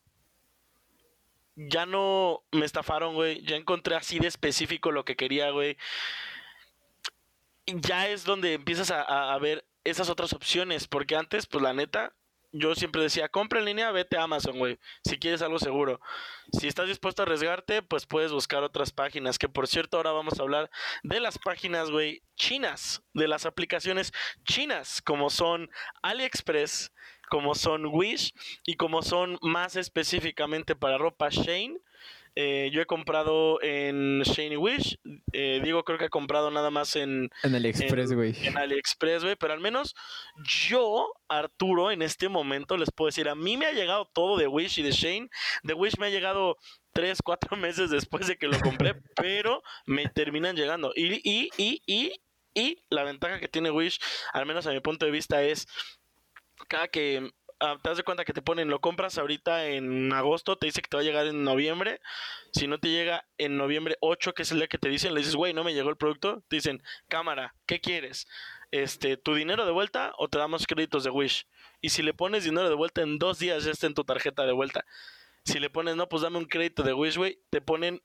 Ya no me estafaron, güey. Ya encontré así de específico lo que quería, güey. Ya es donde empiezas a, a ver esas otras opciones. Porque antes, pues la neta, yo siempre decía, compra en línea, vete a Amazon, güey, si quieres algo seguro. Si estás dispuesto a arriesgarte, pues puedes buscar otras páginas, que por cierto ahora vamos a hablar de las páginas, güey, chinas, de las aplicaciones chinas, como son AliExpress, como son Wish y como son más específicamente para ropa Shane. Eh, yo he comprado en Shane Wish. Eh, Diego creo que ha comprado nada más en... En AliExpress, güey. En, AliExpress, güey. Pero al menos yo, Arturo, en este momento les puedo decir, a mí me ha llegado todo de Wish y de Shane. De Wish me ha llegado tres, cuatro meses después de que lo compré, pero me terminan llegando. Y, y, y, y, y la ventaja que tiene Wish, al menos a mi punto de vista, es cada que Ah, te das de cuenta que te ponen, lo compras ahorita en agosto, te dice que te va a llegar en noviembre. Si no te llega en noviembre 8, que es el día que te dicen, le dices, güey, no me llegó el producto. Te dicen, cámara, ¿qué quieres? Este, ¿Tu dinero de vuelta o te damos créditos de Wish? Y si le pones dinero de vuelta en dos días, ya está en tu tarjeta de vuelta. Si le pones, no, pues dame un crédito de Wish, güey, te ponen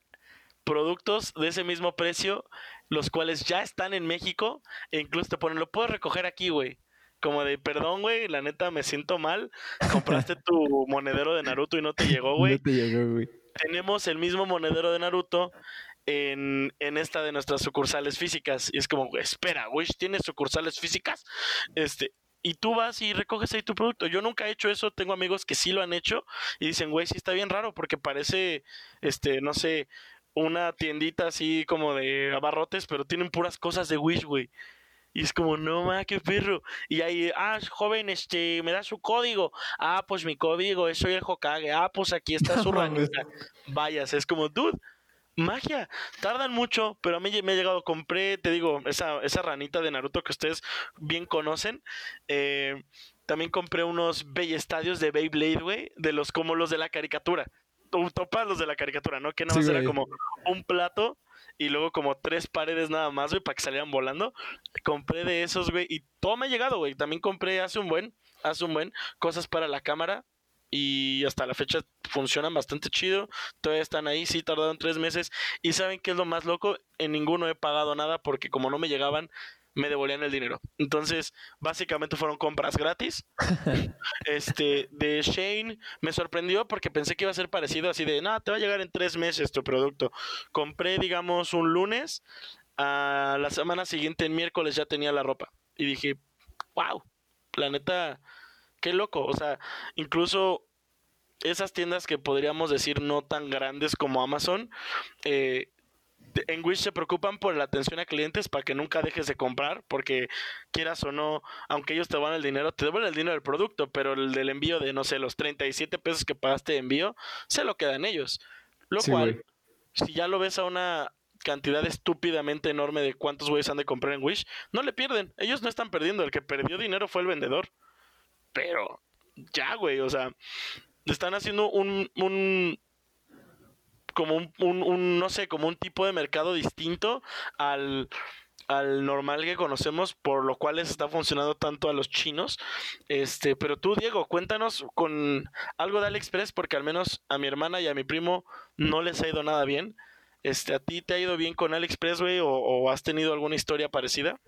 productos de ese mismo precio, los cuales ya están en México, e incluso te ponen, lo puedo recoger aquí, güey como de, perdón, güey, la neta me siento mal. Compraste tu monedero de Naruto y no te llegó, güey. No te llegó, güey. Tenemos el mismo monedero de Naruto en, en, esta de nuestras sucursales físicas. Y es como, espera, güey, ¿tienes sucursales físicas? Este, y tú vas y recoges ahí tu producto. Yo nunca he hecho eso, tengo amigos que sí lo han hecho y dicen, güey, sí está bien raro porque parece, este, no sé, una tiendita así como de abarrotes, pero tienen puras cosas de Wish, güey. Y es como, no ma, qué perro. Y ahí, ah, joven, este, me da su código. Ah, pues mi código, soy el Hokage. Ah, pues aquí está su ranita. Vayas, es como, dude, magia. Tardan mucho, pero a mí me ha llegado, compré, te digo, esa, esa ranita de Naruto que ustedes bien conocen. Eh, también compré unos estadios de Beyblade, güey, de los como los de la caricatura. Topas los de la caricatura, ¿no? Que nada más era como un plato y luego como tres paredes nada más, güey, para que salieran volando. Compré de esos, güey, y todo me ha llegado, güey. También compré hace un buen, hace un buen, cosas para la cámara y hasta la fecha funcionan bastante chido. Todavía están ahí, sí, tardaron tres meses. Y saben qué es lo más loco, en ninguno he pagado nada porque como no me llegaban, me devolvían el dinero. Entonces, básicamente fueron compras gratis. este, de Shane me sorprendió porque pensé que iba a ser parecido así de, no, te va a llegar en tres meses tu producto. Compré, digamos, un lunes, a la semana siguiente, en miércoles, ya tenía la ropa. Y dije, wow, la neta, qué loco. O sea, incluso esas tiendas que podríamos decir no tan grandes como Amazon, eh, en Wish se preocupan por la atención a clientes para que nunca dejes de comprar, porque quieras o no, aunque ellos te van el dinero, te devuelven el dinero del producto, pero el del envío de, no sé, los 37 pesos que pagaste de envío, se lo quedan ellos. Lo cual, si ya lo ves a una cantidad estúpidamente enorme de cuántos güeyes han de comprar en Wish, no le pierden. Ellos no están perdiendo. El que perdió dinero fue el vendedor. Pero ya, güey, o sea, están haciendo un, un como un, un, no sé, como un tipo de mercado distinto al, al normal que conocemos, por lo cual les está funcionando tanto a los chinos. Este, pero tú, Diego, cuéntanos con algo de AliExpress, porque al menos a mi hermana y a mi primo no les ha ido nada bien. Este, ¿a ti te ha ido bien con AliExpress, güey? O, ¿O has tenido alguna historia parecida?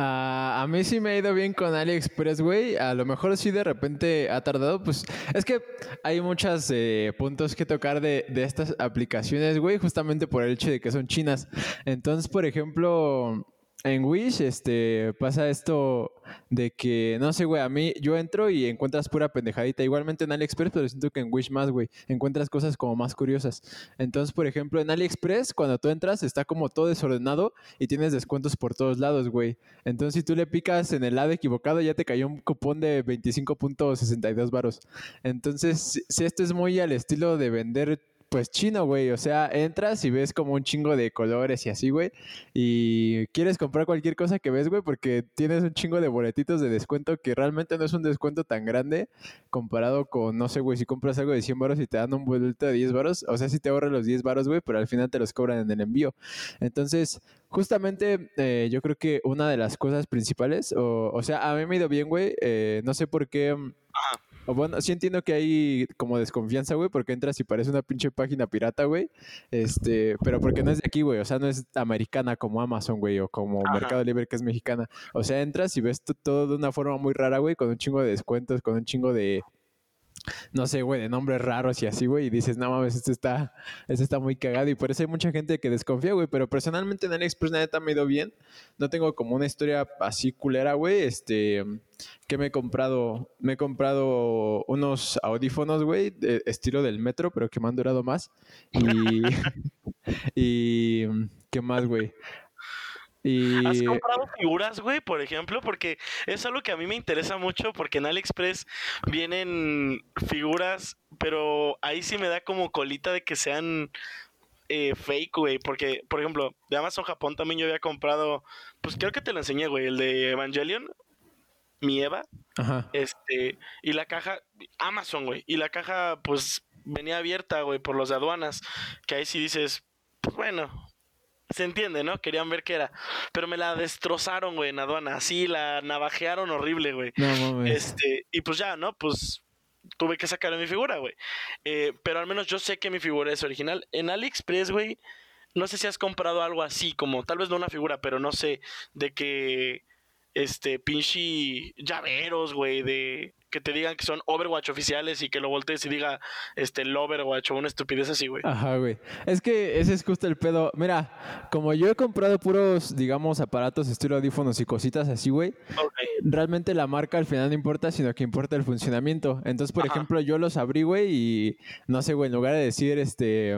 A mí sí me ha ido bien con AliExpress, güey. A lo mejor sí de repente ha tardado. Pues es que hay muchos eh, puntos que tocar de estas aplicaciones, güey, justamente por el hecho de que son chinas. Entonces, por ejemplo, en Wish, este, pasa esto de que, no sé, güey, a mí, yo entro y encuentras pura pendejadita. Igualmente en AliExpress, pero siento que en Wish más, güey, encuentras cosas como más curiosas. Entonces, por ejemplo, en AliExpress, cuando tú entras, está como todo desordenado y tienes descuentos por todos lados, güey. Entonces, si tú le picas en el lado equivocado, ya te cayó un cupón de 25.62 varos. Entonces, si esto es muy al estilo de vender pues chino, güey. O sea, entras y ves como un chingo de colores y así, güey. Y quieres comprar cualquier cosa que ves, güey, porque tienes un chingo de boletitos de descuento que realmente no es un descuento tan grande comparado con, no sé, güey, si compras algo de 100 baros y te dan un boleto de 10 baros. O sea, si te ahorras los 10 baros, güey, pero al final te los cobran en el envío. Entonces, justamente eh, yo creo que una de las cosas principales, o, o sea, a mí me ha ido bien, güey. Eh, no sé por qué. Ajá bueno, sí entiendo que hay como desconfianza, güey, porque entras y parece una pinche página pirata, güey. Este, pero porque no es de aquí, güey. O sea, no es americana como Amazon, güey, o como Mercado Libre que es mexicana. O sea, entras y ves todo de una forma muy rara, güey, con un chingo de descuentos, con un chingo de no sé, güey, de nombres raros y así, güey, y dices, no mames, esto está, esto está muy cagado. Y por eso hay mucha gente que desconfía, güey. Pero personalmente en AliExpress, la neta, me ha ido bien. No tengo como una historia así culera, güey. Este, que me he comprado, me he comprado unos audífonos, güey, de estilo del metro, pero que me han durado más. Y, y ¿qué más, güey? Y... ¿Has comprado figuras, güey, por ejemplo? Porque es algo que a mí me interesa mucho porque en AliExpress vienen figuras, pero ahí sí me da como colita de que sean eh, fake, güey. Porque, por ejemplo, de Amazon Japón también yo había comprado, pues creo que te lo enseñé, güey, el de Evangelion, mi Eva. Ajá. Este, y la caja, Amazon, güey. Y la caja, pues, venía abierta, güey, por los de aduanas. Que ahí sí dices, pues bueno, se entiende, ¿no? Querían ver qué era. Pero me la destrozaron, güey, en aduana. Así, la navajearon horrible, güey. No mames. Este, y pues ya, ¿no? Pues tuve que sacar mi figura, güey. Eh, pero al menos yo sé que mi figura es original. En AliExpress, güey, no sé si has comprado algo así, como tal vez no una figura, pero no sé, de que, este, pinche llaveros, güey, de que te digan que son Overwatch oficiales y que lo voltees y diga, este, el Overwatch o una estupidez así, güey. Ajá, güey. Es que ese es justo el pedo. Mira, como yo he comprado puros, digamos, aparatos, estilo audífonos y cositas así, güey, realmente la marca al final no importa, sino que importa el funcionamiento. Entonces, por Ajá. ejemplo, yo los abrí, güey, y no sé, güey, en lugar de decir, este,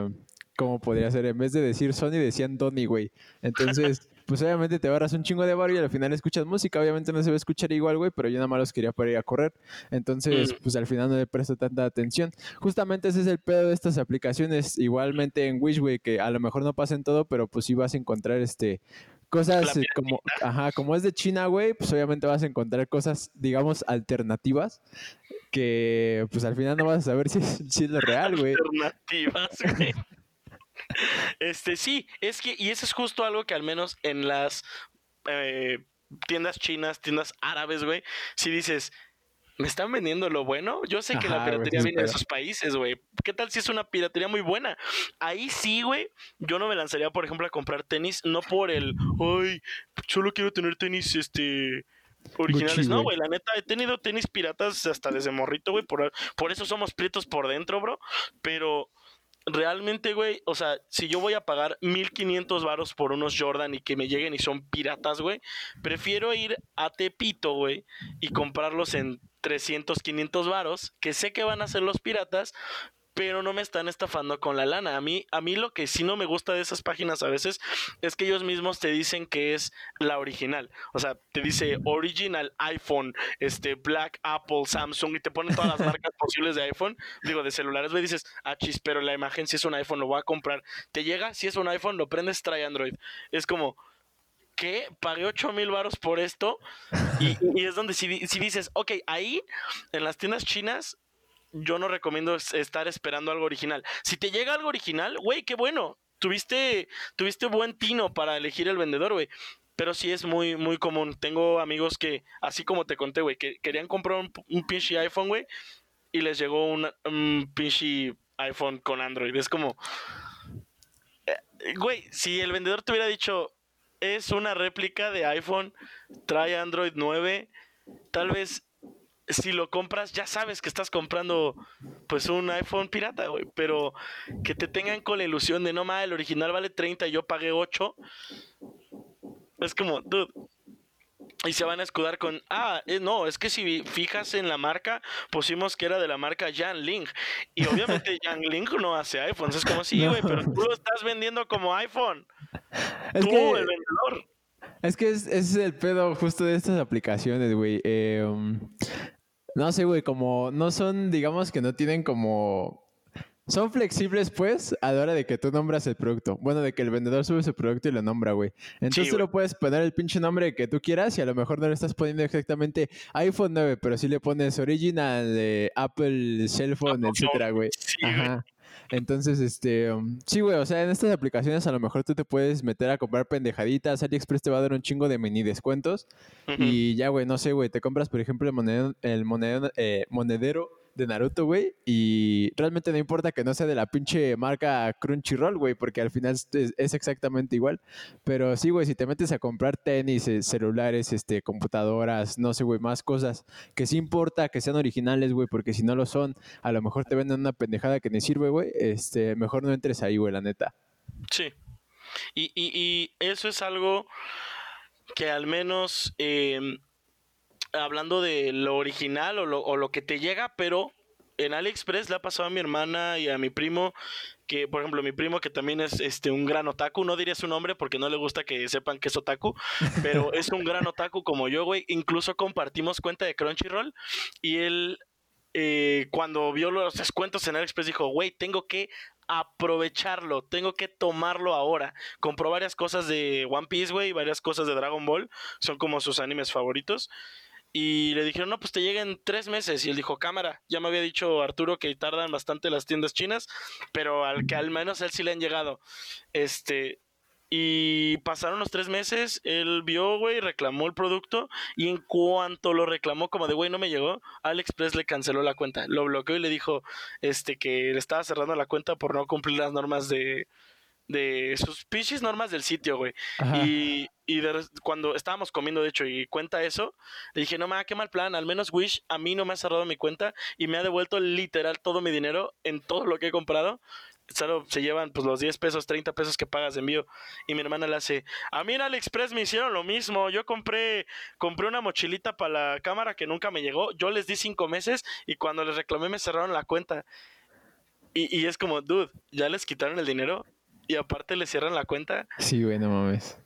¿cómo podría ser? En vez de decir Sony, decían Tony, güey. Entonces, pues obviamente te ahorras un chingo de barrio y al final escuchas música. Obviamente no se va a escuchar igual, güey, pero yo nada más los quería para ir a correr. Entonces, Mm. pues al final no le presto tanta atención. Justamente ese es el pedo de estas aplicaciones. Igualmente en Wish, güey, que a lo mejor no pasa en todo, pero pues sí vas a encontrar este cosas como, ajá, como es de China, güey, pues obviamente vas a encontrar cosas, digamos, alternativas que pues al final no vas a saber si es, si es lo real, güey. Alternativas, güey. Este, sí, es que, y eso es justo algo que al menos en las eh, tiendas chinas, tiendas árabes, güey, si dices, ¿me están vendiendo lo bueno? Yo sé que la Ajá, piratería viene de esos países, güey. ¿Qué tal si es una piratería muy buena? Ahí sí, güey, yo no me lanzaría, por ejemplo, a comprar tenis, no por el, ay, solo quiero tener tenis, este... Originales, Gucci, no, güey. güey, la neta, he tenido tenis piratas hasta desde morrito, güey, por, por eso somos prietos por dentro, bro, pero realmente, güey, o sea, si yo voy a pagar 1500 varos por unos Jordan y que me lleguen y son piratas, güey, prefiero ir a Tepito, güey, y comprarlos en 300, 500 varos, que sé que van a ser los piratas, pero no me están estafando con la lana. A mí, a mí lo que sí no me gusta de esas páginas a veces es que ellos mismos te dicen que es la original. O sea, te dice original iPhone, este Black Apple, Samsung y te ponen todas las marcas posibles de iPhone, digo, de celulares, güey, dices, ah, chis, pero la imagen si es un iPhone, lo voy a comprar. Te llega, si es un iPhone, lo prendes, trae Android. Es como, ¿qué? Pagué 8 mil baros por esto. Y, y es donde si, si dices, ok, ahí, en las tiendas chinas, yo no recomiendo es- estar esperando algo original. Si te llega algo original, güey, qué bueno. Tuviste, tuviste buen tino para elegir el vendedor, güey. Pero sí es muy, muy común. Tengo amigos que, así como te conté, güey, que querían comprar un, pinche iPhone, güey, y les llegó un pinche iPhone con Android. Es como, eh, güey, si el vendedor te hubiera dicho, es una réplica de iPhone, trae Android 9, tal vez si lo compras ya sabes que estás comprando pues un iPhone pirata, güey, pero que te tengan con la ilusión de no mames, el original vale 30 y yo pagué 8. Es como, dude, y se van a escudar con, ah, eh, no, es que si fijas en la marca, pusimos que era de la marca Ling. Y obviamente Ling no hace iPhones. Es como, sí, No. güey, pero tú lo estás vendiendo como iPhone. Es tú, que, el vendedor. es que es- ese es el pedo justo de estas aplicaciones, güey. Eh, um, no sé, güey, como no son, digamos que no tienen como... Son flexibles, pues, a la hora de que tú nombras el producto. Bueno, de que el vendedor sube su producto y lo nombra, güey. Entonces tú lo puedes poner el pinche nombre que tú quieras y a lo mejor no le estás poniendo exactamente iPhone 9, pero sí le pones original Apple Cell Phone, Apple etcétera, Phone, güey. Sí, güey. Ajá. Entonces, este, um, sí, güey, o sea, en estas aplicaciones a lo mejor tú te puedes meter a comprar pendejaditas, AliExpress te va a dar un chingo de mini descuentos y ya, güey, no sé, güey, te compras, por ejemplo, el monedero, el monedero, eh, monedero de Naruto, güey. Y realmente no importa que no sea de la pinche marca Crunchyroll, güey, porque al final es, exactamente igual. Pero sí, güey, si te metes a comprar tenis, eh, celulares, este, computadoras, no sé, güey, más cosas que sí importa que sean originales, güey, porque si no lo son, a lo mejor te venden una pendejada que ni sirve, güey. Este, mejor no entres ahí, güey, la neta. Sí. Y, y, y eso es algo que al menos em, hablando de lo original o lo, o lo que te llega, pero en AliExpress le ha pasado a mi hermana y a mi primo que, por ejemplo, mi primo que también es este un gran otaku, no diría su nombre porque no le gusta que sepan que es otaku, pero es un gran otaku como yo, güey. Incluso compartimos cuenta de Crunchyroll y él eh, cuando vio los descuentos en AliExpress dijo, güey, tengo que aprovecharlo, tengo que tomarlo ahora. Compró varias cosas de One Piece, güey, varias cosas de Dragon Ball, son como sus animes favoritos. Y le dijeron, no, pues te llega en tres meses. Y él dijo, cámara, ya me había dicho Arturo que tardan bastante las tiendas chinas, pero al que al menos él sí le han llegado. Este, y pasaron los tres meses, él vio, güey, reclamó el producto y en cuanto lo reclamó como de, güey, no me llegó, AliExpress le canceló la cuenta, lo bloqueó y le dijo este, que le estaba cerrando la cuenta por no cumplir las normas de, de sus pinches normas del sitio, güey. Y, y cuando estábamos comiendo, de hecho, y cuenta eso, le dije, no mames, qué mal plan. Al menos Wish a mí no me ha cerrado mi cuenta y me ha devuelto literal todo mi dinero en todo lo que he comprado. Solo se llevan pues los 10 pesos, 30 pesos que pagas de envío. Y mi hermana le hace, a mí en AliExpress me hicieron lo mismo. Yo compré, compré una mochilita para la cámara que nunca me llegó. Yo les di 5 meses y cuando les reclamé me cerraron la cuenta. Y, y es como, dude, ya les quitaron el dinero y aparte le cierran la cuenta. Sí, güey, no mames.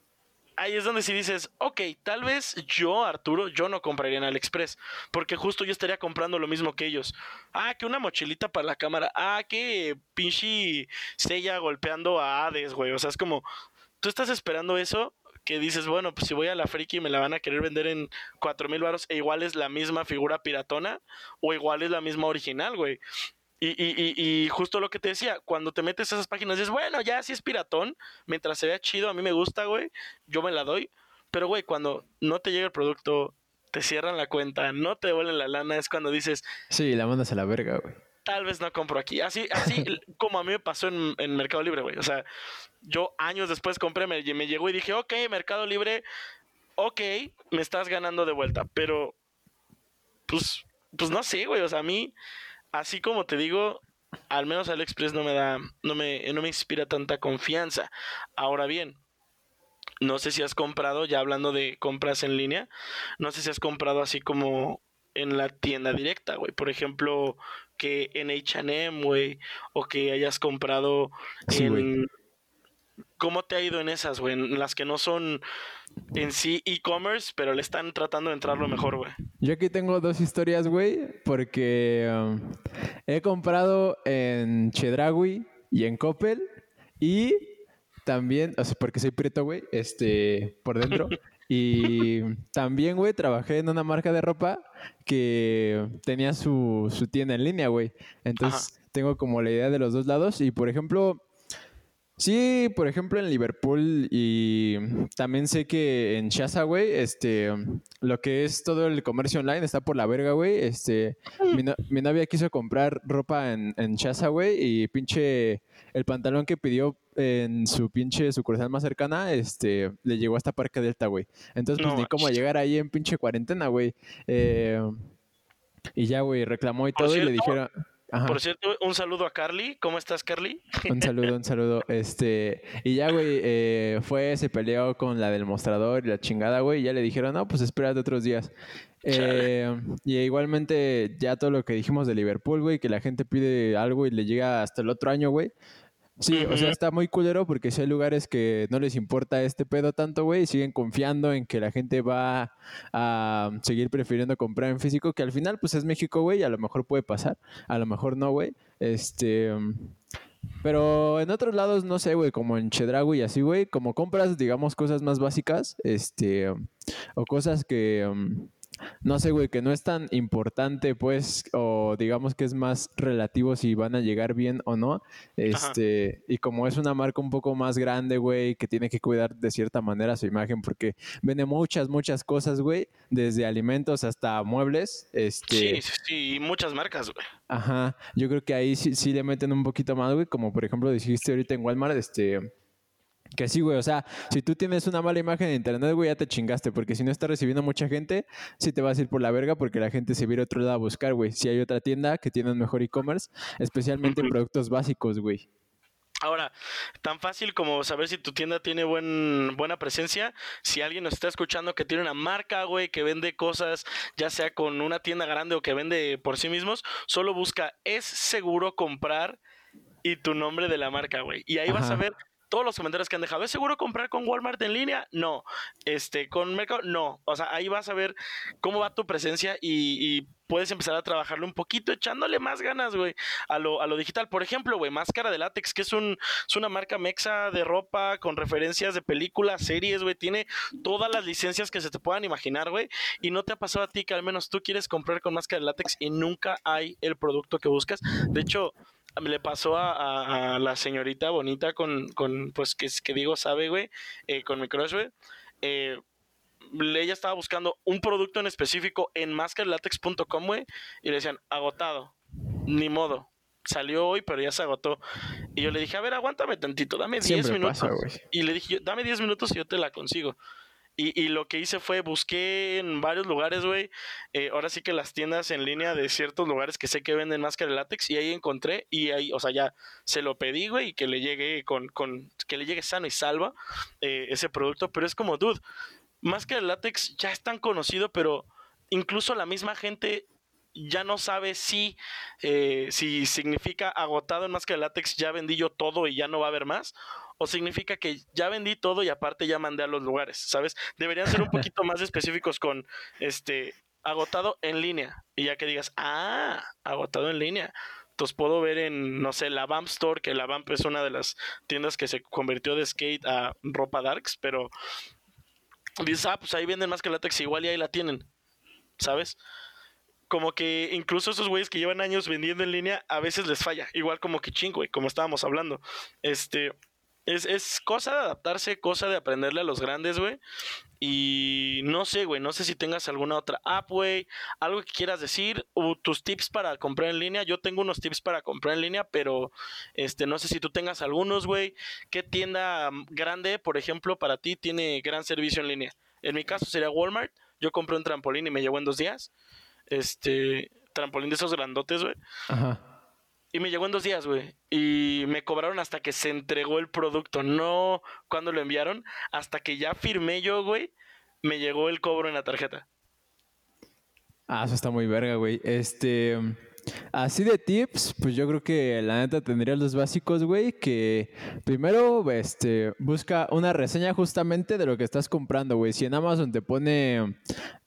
Ahí es donde si dices, ok, tal vez yo, Arturo, yo no compraría en AliExpress, porque justo yo estaría comprando lo mismo que ellos. Ah, que una mochilita para la cámara. Ah, que pinche sella golpeando a Hades, güey. O sea, es como, tú estás esperando eso que dices, bueno, pues si voy a la friki me la van a querer vender en cuatro mil baros e igual es la misma figura piratona o igual es la misma original, güey. Y, y, y, justo lo que te decía, cuando te metes a esas páginas, dices, bueno, ya si es piratón, mientras se vea chido, a mí me gusta, güey, yo me la doy. Pero, güey, cuando no te llega el producto, te cierran la cuenta, no te devuelven la lana, es cuando dices... Sí, la mandas a la verga, güey. Tal vez no compro aquí. Así, así como a mí me pasó en, en Mercado Libre, güey. O sea, yo años después compré, me, me llegó y dije, ok, Mercado Libre, ok, me estás ganando de vuelta. Pero, pues, pues no sé, güey. O sea, a mí así como te digo, al menos AliExpress no me da, no me, no me inspira tanta confianza. Ahora bien, no sé si has comprado, ya hablando de compras en línea, no sé si has comprado así como en la tienda directa, güey. Por ejemplo, que en HM, güey, o que hayas comprado en... ¿Cómo te ha ido en esas, güey? En las que no son en sí e-commerce, pero le están tratando de entrar lo mejor, güey. Yo aquí tengo dos historias, güey, porque um, he comprado en Chedragui y en Coppel y también, o sea, porque soy preto, güey, este, por dentro. y también, güey, trabajé en una marca de ropa que tenía su, su tienda en línea, güey. Entonces, tengo como la idea de los dos lados. Y, por ejemplo, Sí, por ejemplo en Liverpool y también sé que en Shaza, güey, este, lo que es todo el comercio online está por la verga, güey. Este, mi, novia quiso comprar ropa en, en Shaza, güey, y pinche el pantalón que pidió en su pinche sucursal más cercana, este, le llegó hasta Parque Delta, güey. Entonces, pues ni cómo llegar ahí en pinche cuarentena, güey. Eh, y ya, güey, reclamó y todo y le dijeron... Por cierto, un saludo a Carly. ¿Cómo estás, Carly? Un saludo, un saludo. Este, y ya, güey, eh, fue, se peleó con la del mostrador y la chingada, güey. Y ya le dijeron, no, pues espérate otros días. Eh, y igualmente, ya todo lo que dijimos de Liverpool, güey, que la gente pide algo y le llega hasta el otro año, güey. Sí, o sea, está muy culero porque si hay lugares que no les importa este pedo tanto, güey, y siguen confiando en que la gente va a seguir prefiriendo comprar en físico, que al final, pues es México, güey, a lo mejor puede pasar, a lo mejor no, güey. Este. Pero en otros lados, no sé, güey, como en Chedrago y así, güey, como compras, digamos, cosas más básicas, este, o cosas que no sé, güey, que no es tan importante, pues, o digamos que es más relativo si van a llegar bien o no. Este, y como es una marca un poco más grande, güey, que tiene que cuidar de cierta manera su imagen, porque vende muchas, muchas cosas, güey, desde alimentos hasta muebles. Este, sí, sí, muchas marcas, güey. Ajá, yo creo que ahí sí, sí le meten un poquito más, güey, como por ejemplo dijiste ahorita en Walmart, este que sí, güey, o sea, si tú tienes una mala imagen en internet, güey, ya te chingaste, porque si no está recibiendo mucha gente, sí te vas a ir por la verga porque la gente se viene a otro lado a buscar, güey. Si hay otra tienda que tiene un mejor e-commerce, especialmente en productos básicos, güey. Ahora, tan fácil como saber si tu tienda tiene buen, buena presencia, si alguien nos está escuchando que tiene una marca, güey, que vende cosas, ya sea con una tienda grande o que vende por sí mismos, solo busca, es seguro comprar y tu nombre de la marca, güey. Y ahí vas a ver todos los comentarios que han dejado. ¿Es seguro comprar con Walmart en línea? No. Este, con Mercado, no. O sea, ahí vas a ver cómo va tu presencia y, puedes empezar a trabajarlo un poquito, echándole más ganas, güey, a lo, a lo digital. Por ejemplo, güey, Máscara de Látex, que es, un, es una marca mexa de ropa con referencias de películas, series, güey. Tiene todas las licencias que se te puedan imaginar, güey. Y no te ha pasado a ti que al menos tú quieres comprar con Máscara de Látex y nunca hay el producto que buscas. De hecho, le pasó a, la señorita bonita con, con pues, que, que digo, sabe, güey, eh, con mi crush, güey. Eh, ella estaba buscando un producto en específico en mascarlatex.com, güey, y le decían, agotado, ni modo. Salió hoy, pero ya se agotó. Y yo le dije, a ver, aguántame tantito, dame 10 minutos. y le dije, dame 10 minutos y yo te la consigo. Y, y, lo que hice fue busqué en varios lugares, güey. Eh, ahora sí que las tiendas en línea de ciertos lugares que sé que venden máscara de látex. Y ahí encontré. Y ahí, o sea, ya se lo pedí, güey. Y que le llegue con, con que le llegue sano y salva eh, ese producto. Pero es como, dude, máscara de látex ya es tan conocido, pero incluso la misma gente ya no sabe si, eh, si significa agotado en máscara de látex, ya vendí yo todo y ya no va a haber más o significa que ya vendí todo y aparte ya mandé a los lugares, ¿sabes? Deberían ser un poquito más específicos con este agotado en línea y ya que digas, ah, agotado en línea. Entonces puedo ver en, no sé, la Vamp Store, que la Vamp es una de las tiendas que se convirtió de skate a ropa darks, pero dices, ah, pues ahí venden más que látex, igual y ahí la tienen, ¿sabes? como que incluso esos güeyes que llevan años vendiendo en línea, a veces les falla. Igual como que güey, como estábamos hablando. Este, es, es cosa de adaptarse, cosa de aprenderle a los grandes, güey. Y no sé, güey, no sé si tengas alguna otra app, güey, algo que quieras decir, o tus tips para comprar en línea. Yo tengo unos tips para comprar en línea, pero este no sé si tú tengas algunos, güey. ¿Qué tienda grande, por ejemplo, para ti tiene gran servicio en línea? En mi caso sería Walmart. Yo compré un trampolín y me llegó en dos días. Este, trampolín de esos grandotes, güey. Ajá. Y me llegó en dos días, güey. Y me cobraron hasta que se entregó el producto. No cuando lo enviaron. Hasta que ya firmé yo, güey. Me llegó el cobro en la tarjeta. Ah, eso está muy verga, güey. Este. Así de tips, pues yo creo que la neta tendría los básicos, güey, que primero, este, busca una reseña justamente de lo que estás comprando, güey. Si en Amazon te pone,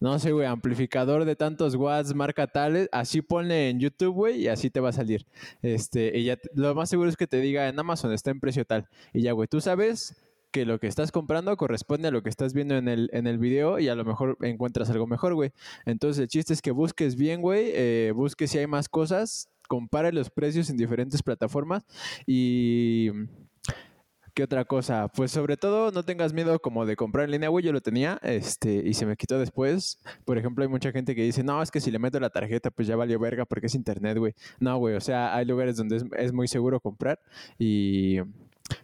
no sé, güey, amplificador de tantos watts, marca tales, así pone en YouTube, güey, y así te va a salir. Este, y ya, lo más seguro es que te diga en Amazon está en precio tal. Y ya, güey, tú sabes que lo que estás comprando corresponde a lo que estás viendo en el, en el video y a lo mejor encuentras algo mejor, güey. Entonces el chiste es que busques bien, güey, eh, busques si hay más cosas, compare los precios en diferentes plataformas y... ¿Qué otra cosa? Pues sobre todo no tengas miedo como de comprar en línea, güey. Yo lo tenía este, y se me quitó después. Por ejemplo, hay mucha gente que dice, no, es que si le meto la tarjeta, pues ya valió verga porque es internet, güey. No, güey, o sea, hay lugares donde es, es muy seguro comprar y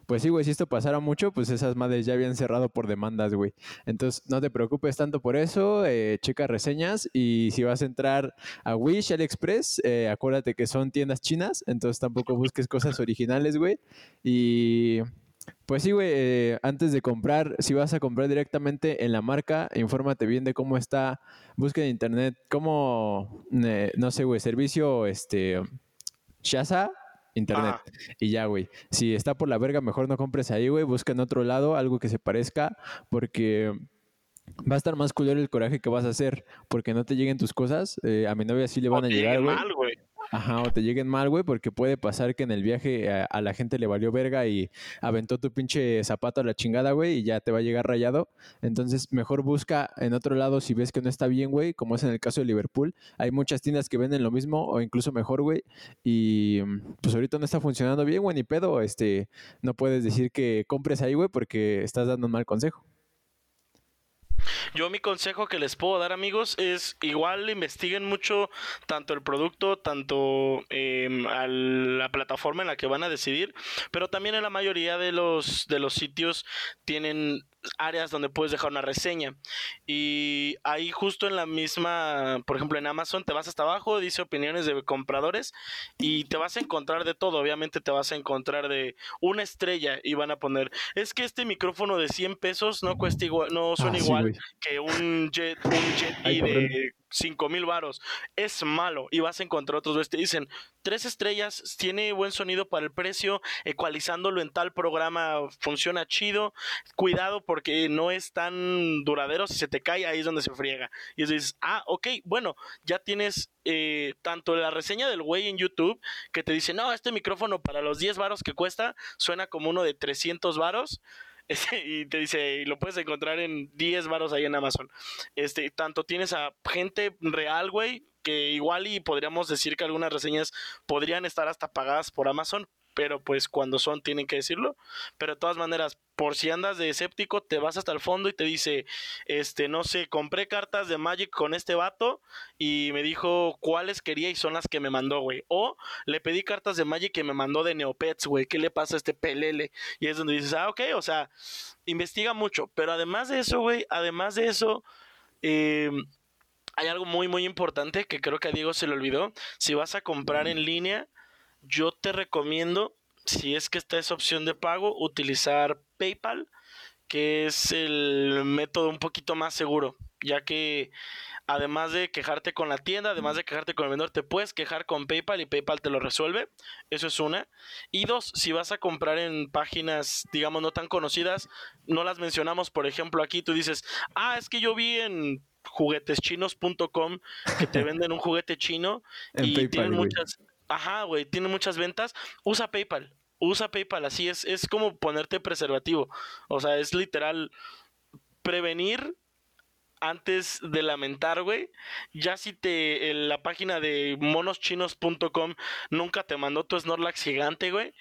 pues sí, güey, si esto pasara mucho, pues esas madres ya habían cerrado por demandas, güey. Entonces, no te preocupes tanto por eso, eh, checa reseñas y si vas a entrar a Wish, AliExpress, eh, acuérdate que son tiendas chinas, entonces tampoco busques cosas originales, güey. Y pues sí, güey, eh, antes de comprar, si vas a comprar directamente en la marca, infórmate bien de cómo está, busca en internet, cómo, no sé, güey, servicio, este, Shaza internet. Y ya, güey. Si está por la verga, mejor no compres ahí, güey. Busca en otro lado algo que se parezca, porque va a estar más culero el coraje que vas a hacer, porque no te lleguen tus cosas. Eh, a mi novia sí le van a llegar, güey. Ajá, o te lleguen mal, güey, porque puede pasar que en el viaje a, a, la gente le valió verga y aventó tu pinche zapato a la chingada, güey, y ya te va a llegar rayado. Entonces, mejor busca en otro lado si ves que no está bien, güey, como es en el caso de Liverpool. Hay muchas tiendas que venden lo mismo o incluso mejor, güey, y pues ahorita no está funcionando bien, güey, ni pedo. Este, no puedes decir que compres ahí, güey, porque estás dando un mal consejo. Yo mi consejo que les puedo dar amigos es igual investiguen mucho tanto el producto, tanto a la plataforma en la que van a decidir, pero también en la mayoría de los, de los sitios tienen áreas donde puedes dejar una reseña. Y ahí justo en la misma, por ejemplo en Amazon, te vas hasta abajo, dice opiniones de compradores y te vas a encontrar de todo. Obviamente te vas a encontrar de una estrella y van a poner, es que este micrófono de 100 pesos no cuesta igual, no suena ah, igual que un jet, un jet de 5 mil varos. Es malo y vas a encontrar otros. Te dicen, tres estrellas, tiene buen sonido para el precio, ecualizándolo en tal programa funciona chido. Cuidado porque no es tan duradero. Si se te cae, ahí es donde se friega. Y dices, ah, ok, bueno, ya tienes eh, tanto la reseña del güey en YouTube que te dice, no, este micrófono para los 10 varos que cuesta suena como uno de 300 varos. Y te dice, y lo puedes encontrar en 10 varos ahí en Amazon. Este, tanto tienes a gente real, güey, que igual y podríamos decir que algunas reseñas podrían estar hasta pagadas por Amazon, pero pues cuando son tienen que decirlo. Pero de todas maneras, por si andas de escéptico, te vas hasta el fondo y te dice, este, no sé, compré cartas de Magic con este vato y me dijo cuáles quería y son las que me mandó, güey. O le pedí cartas de Magic que me mandó de Neopets, güey. ¿Qué le pasa a este pelele? Y es donde dices, ah, ok, o sea, investiga mucho. Pero además de eso, güey, además de eso, eh, hay algo muy, muy importante que creo que a Diego se le olvidó. Si vas a comprar en línea, yo te recomiendo, si es que está esa opción de pago, utilizar PayPal, que es el método un poquito más seguro, ya que además de quejarte con la tienda, además de quejarte con el vendedor, te puedes quejar con PayPal y PayPal te lo resuelve. Eso es una. Y dos, si vas a comprar en páginas, digamos, no tan conocidas, no las mencionamos, por ejemplo, aquí tú dices, ah, es que yo vi en jugueteschinos.com que te venden un juguete chino y tienen muchas Ajá, güey, tiene muchas ventas. Usa PayPal. Usa PayPal, así es. Es como ponerte preservativo. O sea, es literal prevenir antes de lamentar, güey. Ya si te la página de monoschinos.com nunca te mandó tu Snorlax gigante, güey.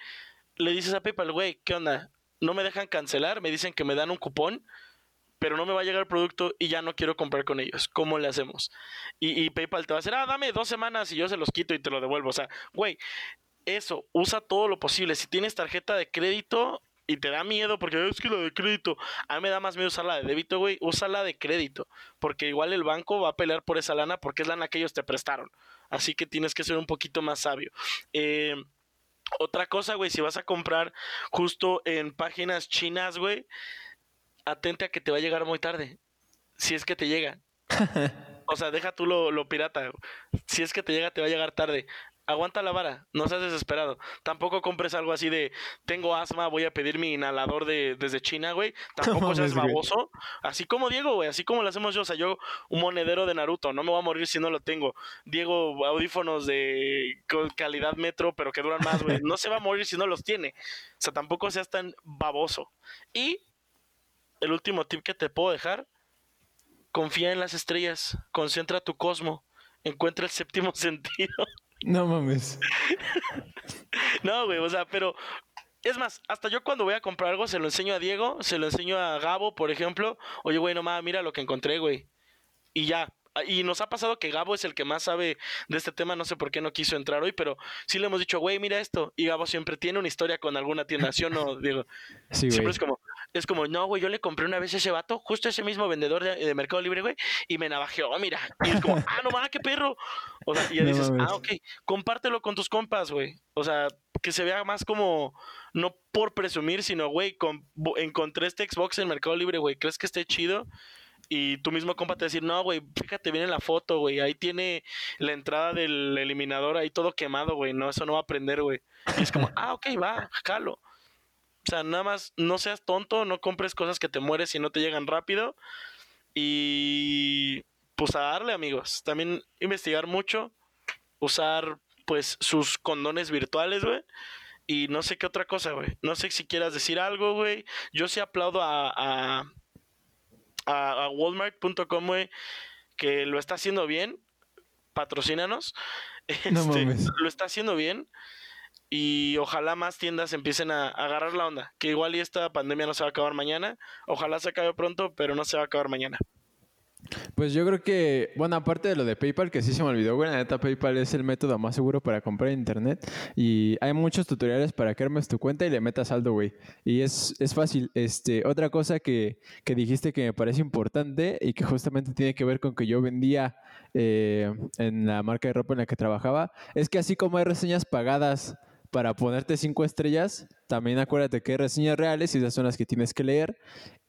Le dices a PayPal, güey, ¿qué onda? No me dejan cancelar, me dicen que me dan un cupón pero no me va a llegar el producto y ya no quiero comprar con ellos. ¿Cómo le hacemos? Y, PayPal te va a decir, ah, dame dos semanas y yo se los quito y te lo devuelvo. O sea, güey, eso, usa todo lo posible. Si tienes tarjeta de crédito y te da miedo porque es que la de crédito, a mí me da más miedo usar la de débito, güey, usa la de crédito, porque igual el banco va a pelear por esa lana porque es lana que ellos te prestaron. Así que tienes que ser un poquito más sabio. Eh, otra cosa, güey, si vas a comprar justo en páginas chinas, güey, atente a que te va a llegar muy tarde. Si es que te llega. o sea, deja tú lo, pirata. Si es que te llega, te va a llegar tarde. Aguanta la vara, no seas desesperado. Tampoco compres algo así de tengo asma, voy a pedir mi inhalador de, desde China, güey. Tampoco seas baboso. Así como Diego, güey, así como lo hacemos yo. O sea, yo, un monedero de Naruto, no me voy a morir si no lo tengo. Diego, audífonos de calidad metro, pero que duran más, güey. No se va a morir si no los tiene. O sea, tampoco seas tan baboso. Y el último tip que te puedo dejar, confía en las estrellas, concentra tu cosmo, encuentra el séptimo sentido. No mames. no, güey, o sea, pero es más, hasta yo cuando voy a comprar algo se lo enseño a Diego, se lo enseño a Gabo, por ejemplo. Oye, güey, no mames, mira lo que encontré, güey. Y ya, y nos ha pasado que Gabo es el que más sabe de este tema, no sé por qué no quiso entrar hoy, pero sí le hemos dicho, güey, mira esto. Y Gabo siempre tiene una historia con alguna tienda, ¿sí o no? Digo, siempre es como, es como, no, güey, yo le compré una vez ese vato, justo ese mismo vendedor de, Mercado Libre, güey, y me navajeó, mira. Y es como, ah, no va, qué perro. O sea, y ya dices, ah, ok, compártelo con tus compas, güey. O sea, que se vea más como, no por presumir, sino, güey, encontré este Xbox en Mercado Libre, güey, ¿crees que esté chido? y tú mismo compa te decir, no, güey, fíjate bien en la foto, güey, ahí tiene la entrada del eliminador ahí todo quemado, güey, no, eso no va a prender, güey. Y es como, ah, ok, va, jalo. O sea, nada más no seas tonto, no compres cosas que te mueres y no te llegan rápido. Y pues a darle, amigos. También investigar mucho, usar pues sus condones virtuales, güey. Y no sé qué otra cosa, güey. No sé si quieras decir algo, güey. Yo sí aplaudo a, a, a, Walmart.com, güey, que lo está haciendo bien. Patrocínanos. Este, lo está haciendo bien. Y ojalá más tiendas empiecen a, agarrar la onda. Que igual y esta pandemia no se va a acabar mañana. Ojalá se acabe pronto, pero no se va a acabar mañana. Pues yo creo que, bueno, aparte de lo de PayPal, que sí se me olvidó, güey, la neta PayPal es el método más seguro para comprar internet y hay muchos tutoriales para que armes tu cuenta y le metas saldo, güey. Y es, es fácil. Este, otra cosa que, que dijiste que me parece importante y que justamente tiene que ver con que yo vendía eh, en la marca de ropa en la que trabajaba, es que así como hay reseñas pagadas para ponerte cinco estrellas, también acuérdate que hay reseñas reales y esas son las que tienes que leer.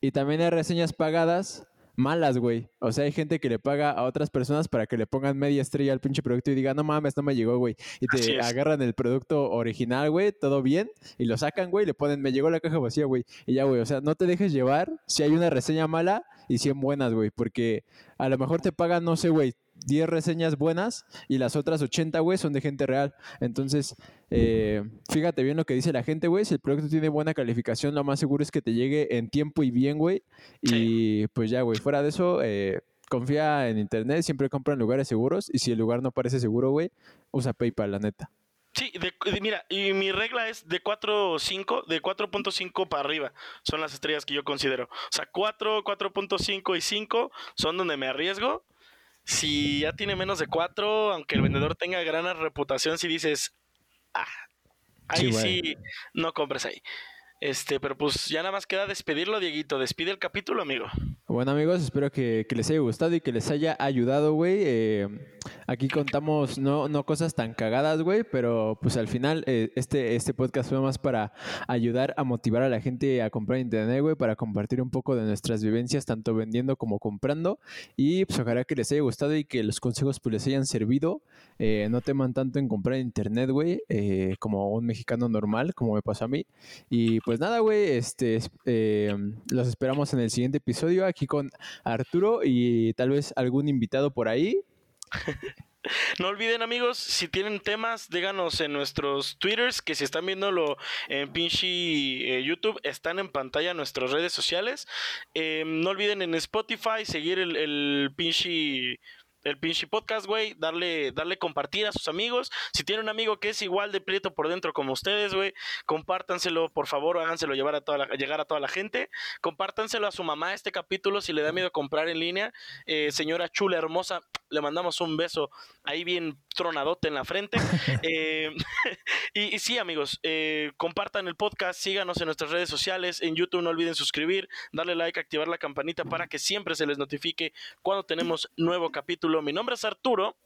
Y también hay reseñas pagadas malas, güey. O sea, hay gente que le paga a otras personas para que le pongan media estrella al pinche producto y diga, no mames, no me llegó, güey. Y te agarran el producto original, güey, todo bien, y lo sacan, güey, le ponen, me llegó la caja vacía, güey. Y ya, güey, o sea, no te dejes llevar si hay una reseña mala y 100 buenas, güey, porque a lo mejor te pagan, no sé, güey, 10 reseñas buenas y las otras 80, güey, son de gente real. Entonces, eh, fíjate bien lo que dice la gente, güey. Si el producto tiene buena calificación, lo más seguro es que te llegue en tiempo y bien, güey. Y pues ya, güey, fuera de eso, eh, confía en internet, siempre compra en lugares seguros. Y si el lugar no parece seguro, güey, usa PayPal, la neta. Sí, mira, y mi regla es de 4, 5, de 4.5 para arriba. Son las estrellas que yo considero. O sea, 4, 4.5 y 5 son donde me arriesgo si ya tiene menos de cuatro, aunque el vendedor tenga gran reputación, si dices, ah, ahí sí, no compres ahí. Este, pero pues ya nada más queda despedirlo, Dieguito. Despide el capítulo, amigo. Bueno, amigos, espero que, les haya gustado y que les haya ayudado, güey. Eh, aquí contamos no, no cosas tan cagadas, güey, pero pues al final eh, este, este podcast fue más para ayudar a motivar a la gente a comprar internet, güey, para compartir un poco de nuestras vivencias, tanto vendiendo como comprando. Y pues ojalá que les haya gustado y que los consejos pues les hayan servido. Eh, no teman tanto en comprar internet, güey, como un mexicano normal, como me pasó a mí. Y pues nada, güey, este, los esperamos en el siguiente episodio aquí con Arturo y tal vez algún invitado por ahí. No olviden amigos, si tienen temas, díganos en nuestros twitters, que si están viéndolo en pinche eh, YouTube, están en pantalla nuestras redes sociales. Em, no olviden en Spotify seguir el, el el pinche podcast, güey, darle, darle compartir a sus amigos. Si tiene un amigo que es igual de prieto por dentro como ustedes, güey, compártanselo, por favor, háganselo llevar a toda la, llegar a toda la gente. Compártanselo a su mamá este capítulo si le da miedo comprar en línea. Eh, señora chula, hermosa, le mandamos un beso ahí bien tronadote en la frente. Eh, y, sí, amigos, eh, compartan el podcast, síganos en nuestras redes sociales, en YouTube no olviden suscribir, darle like, activar la campanita para que siempre se les notifique cuando tenemos nuevo capítulo. Mi nombre es Arturo.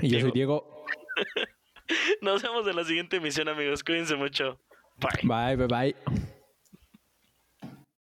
Y yo soy Diego. Nos vemos en la siguiente emisión, amigos. Cuídense mucho. Bye. Bye, bye, bye.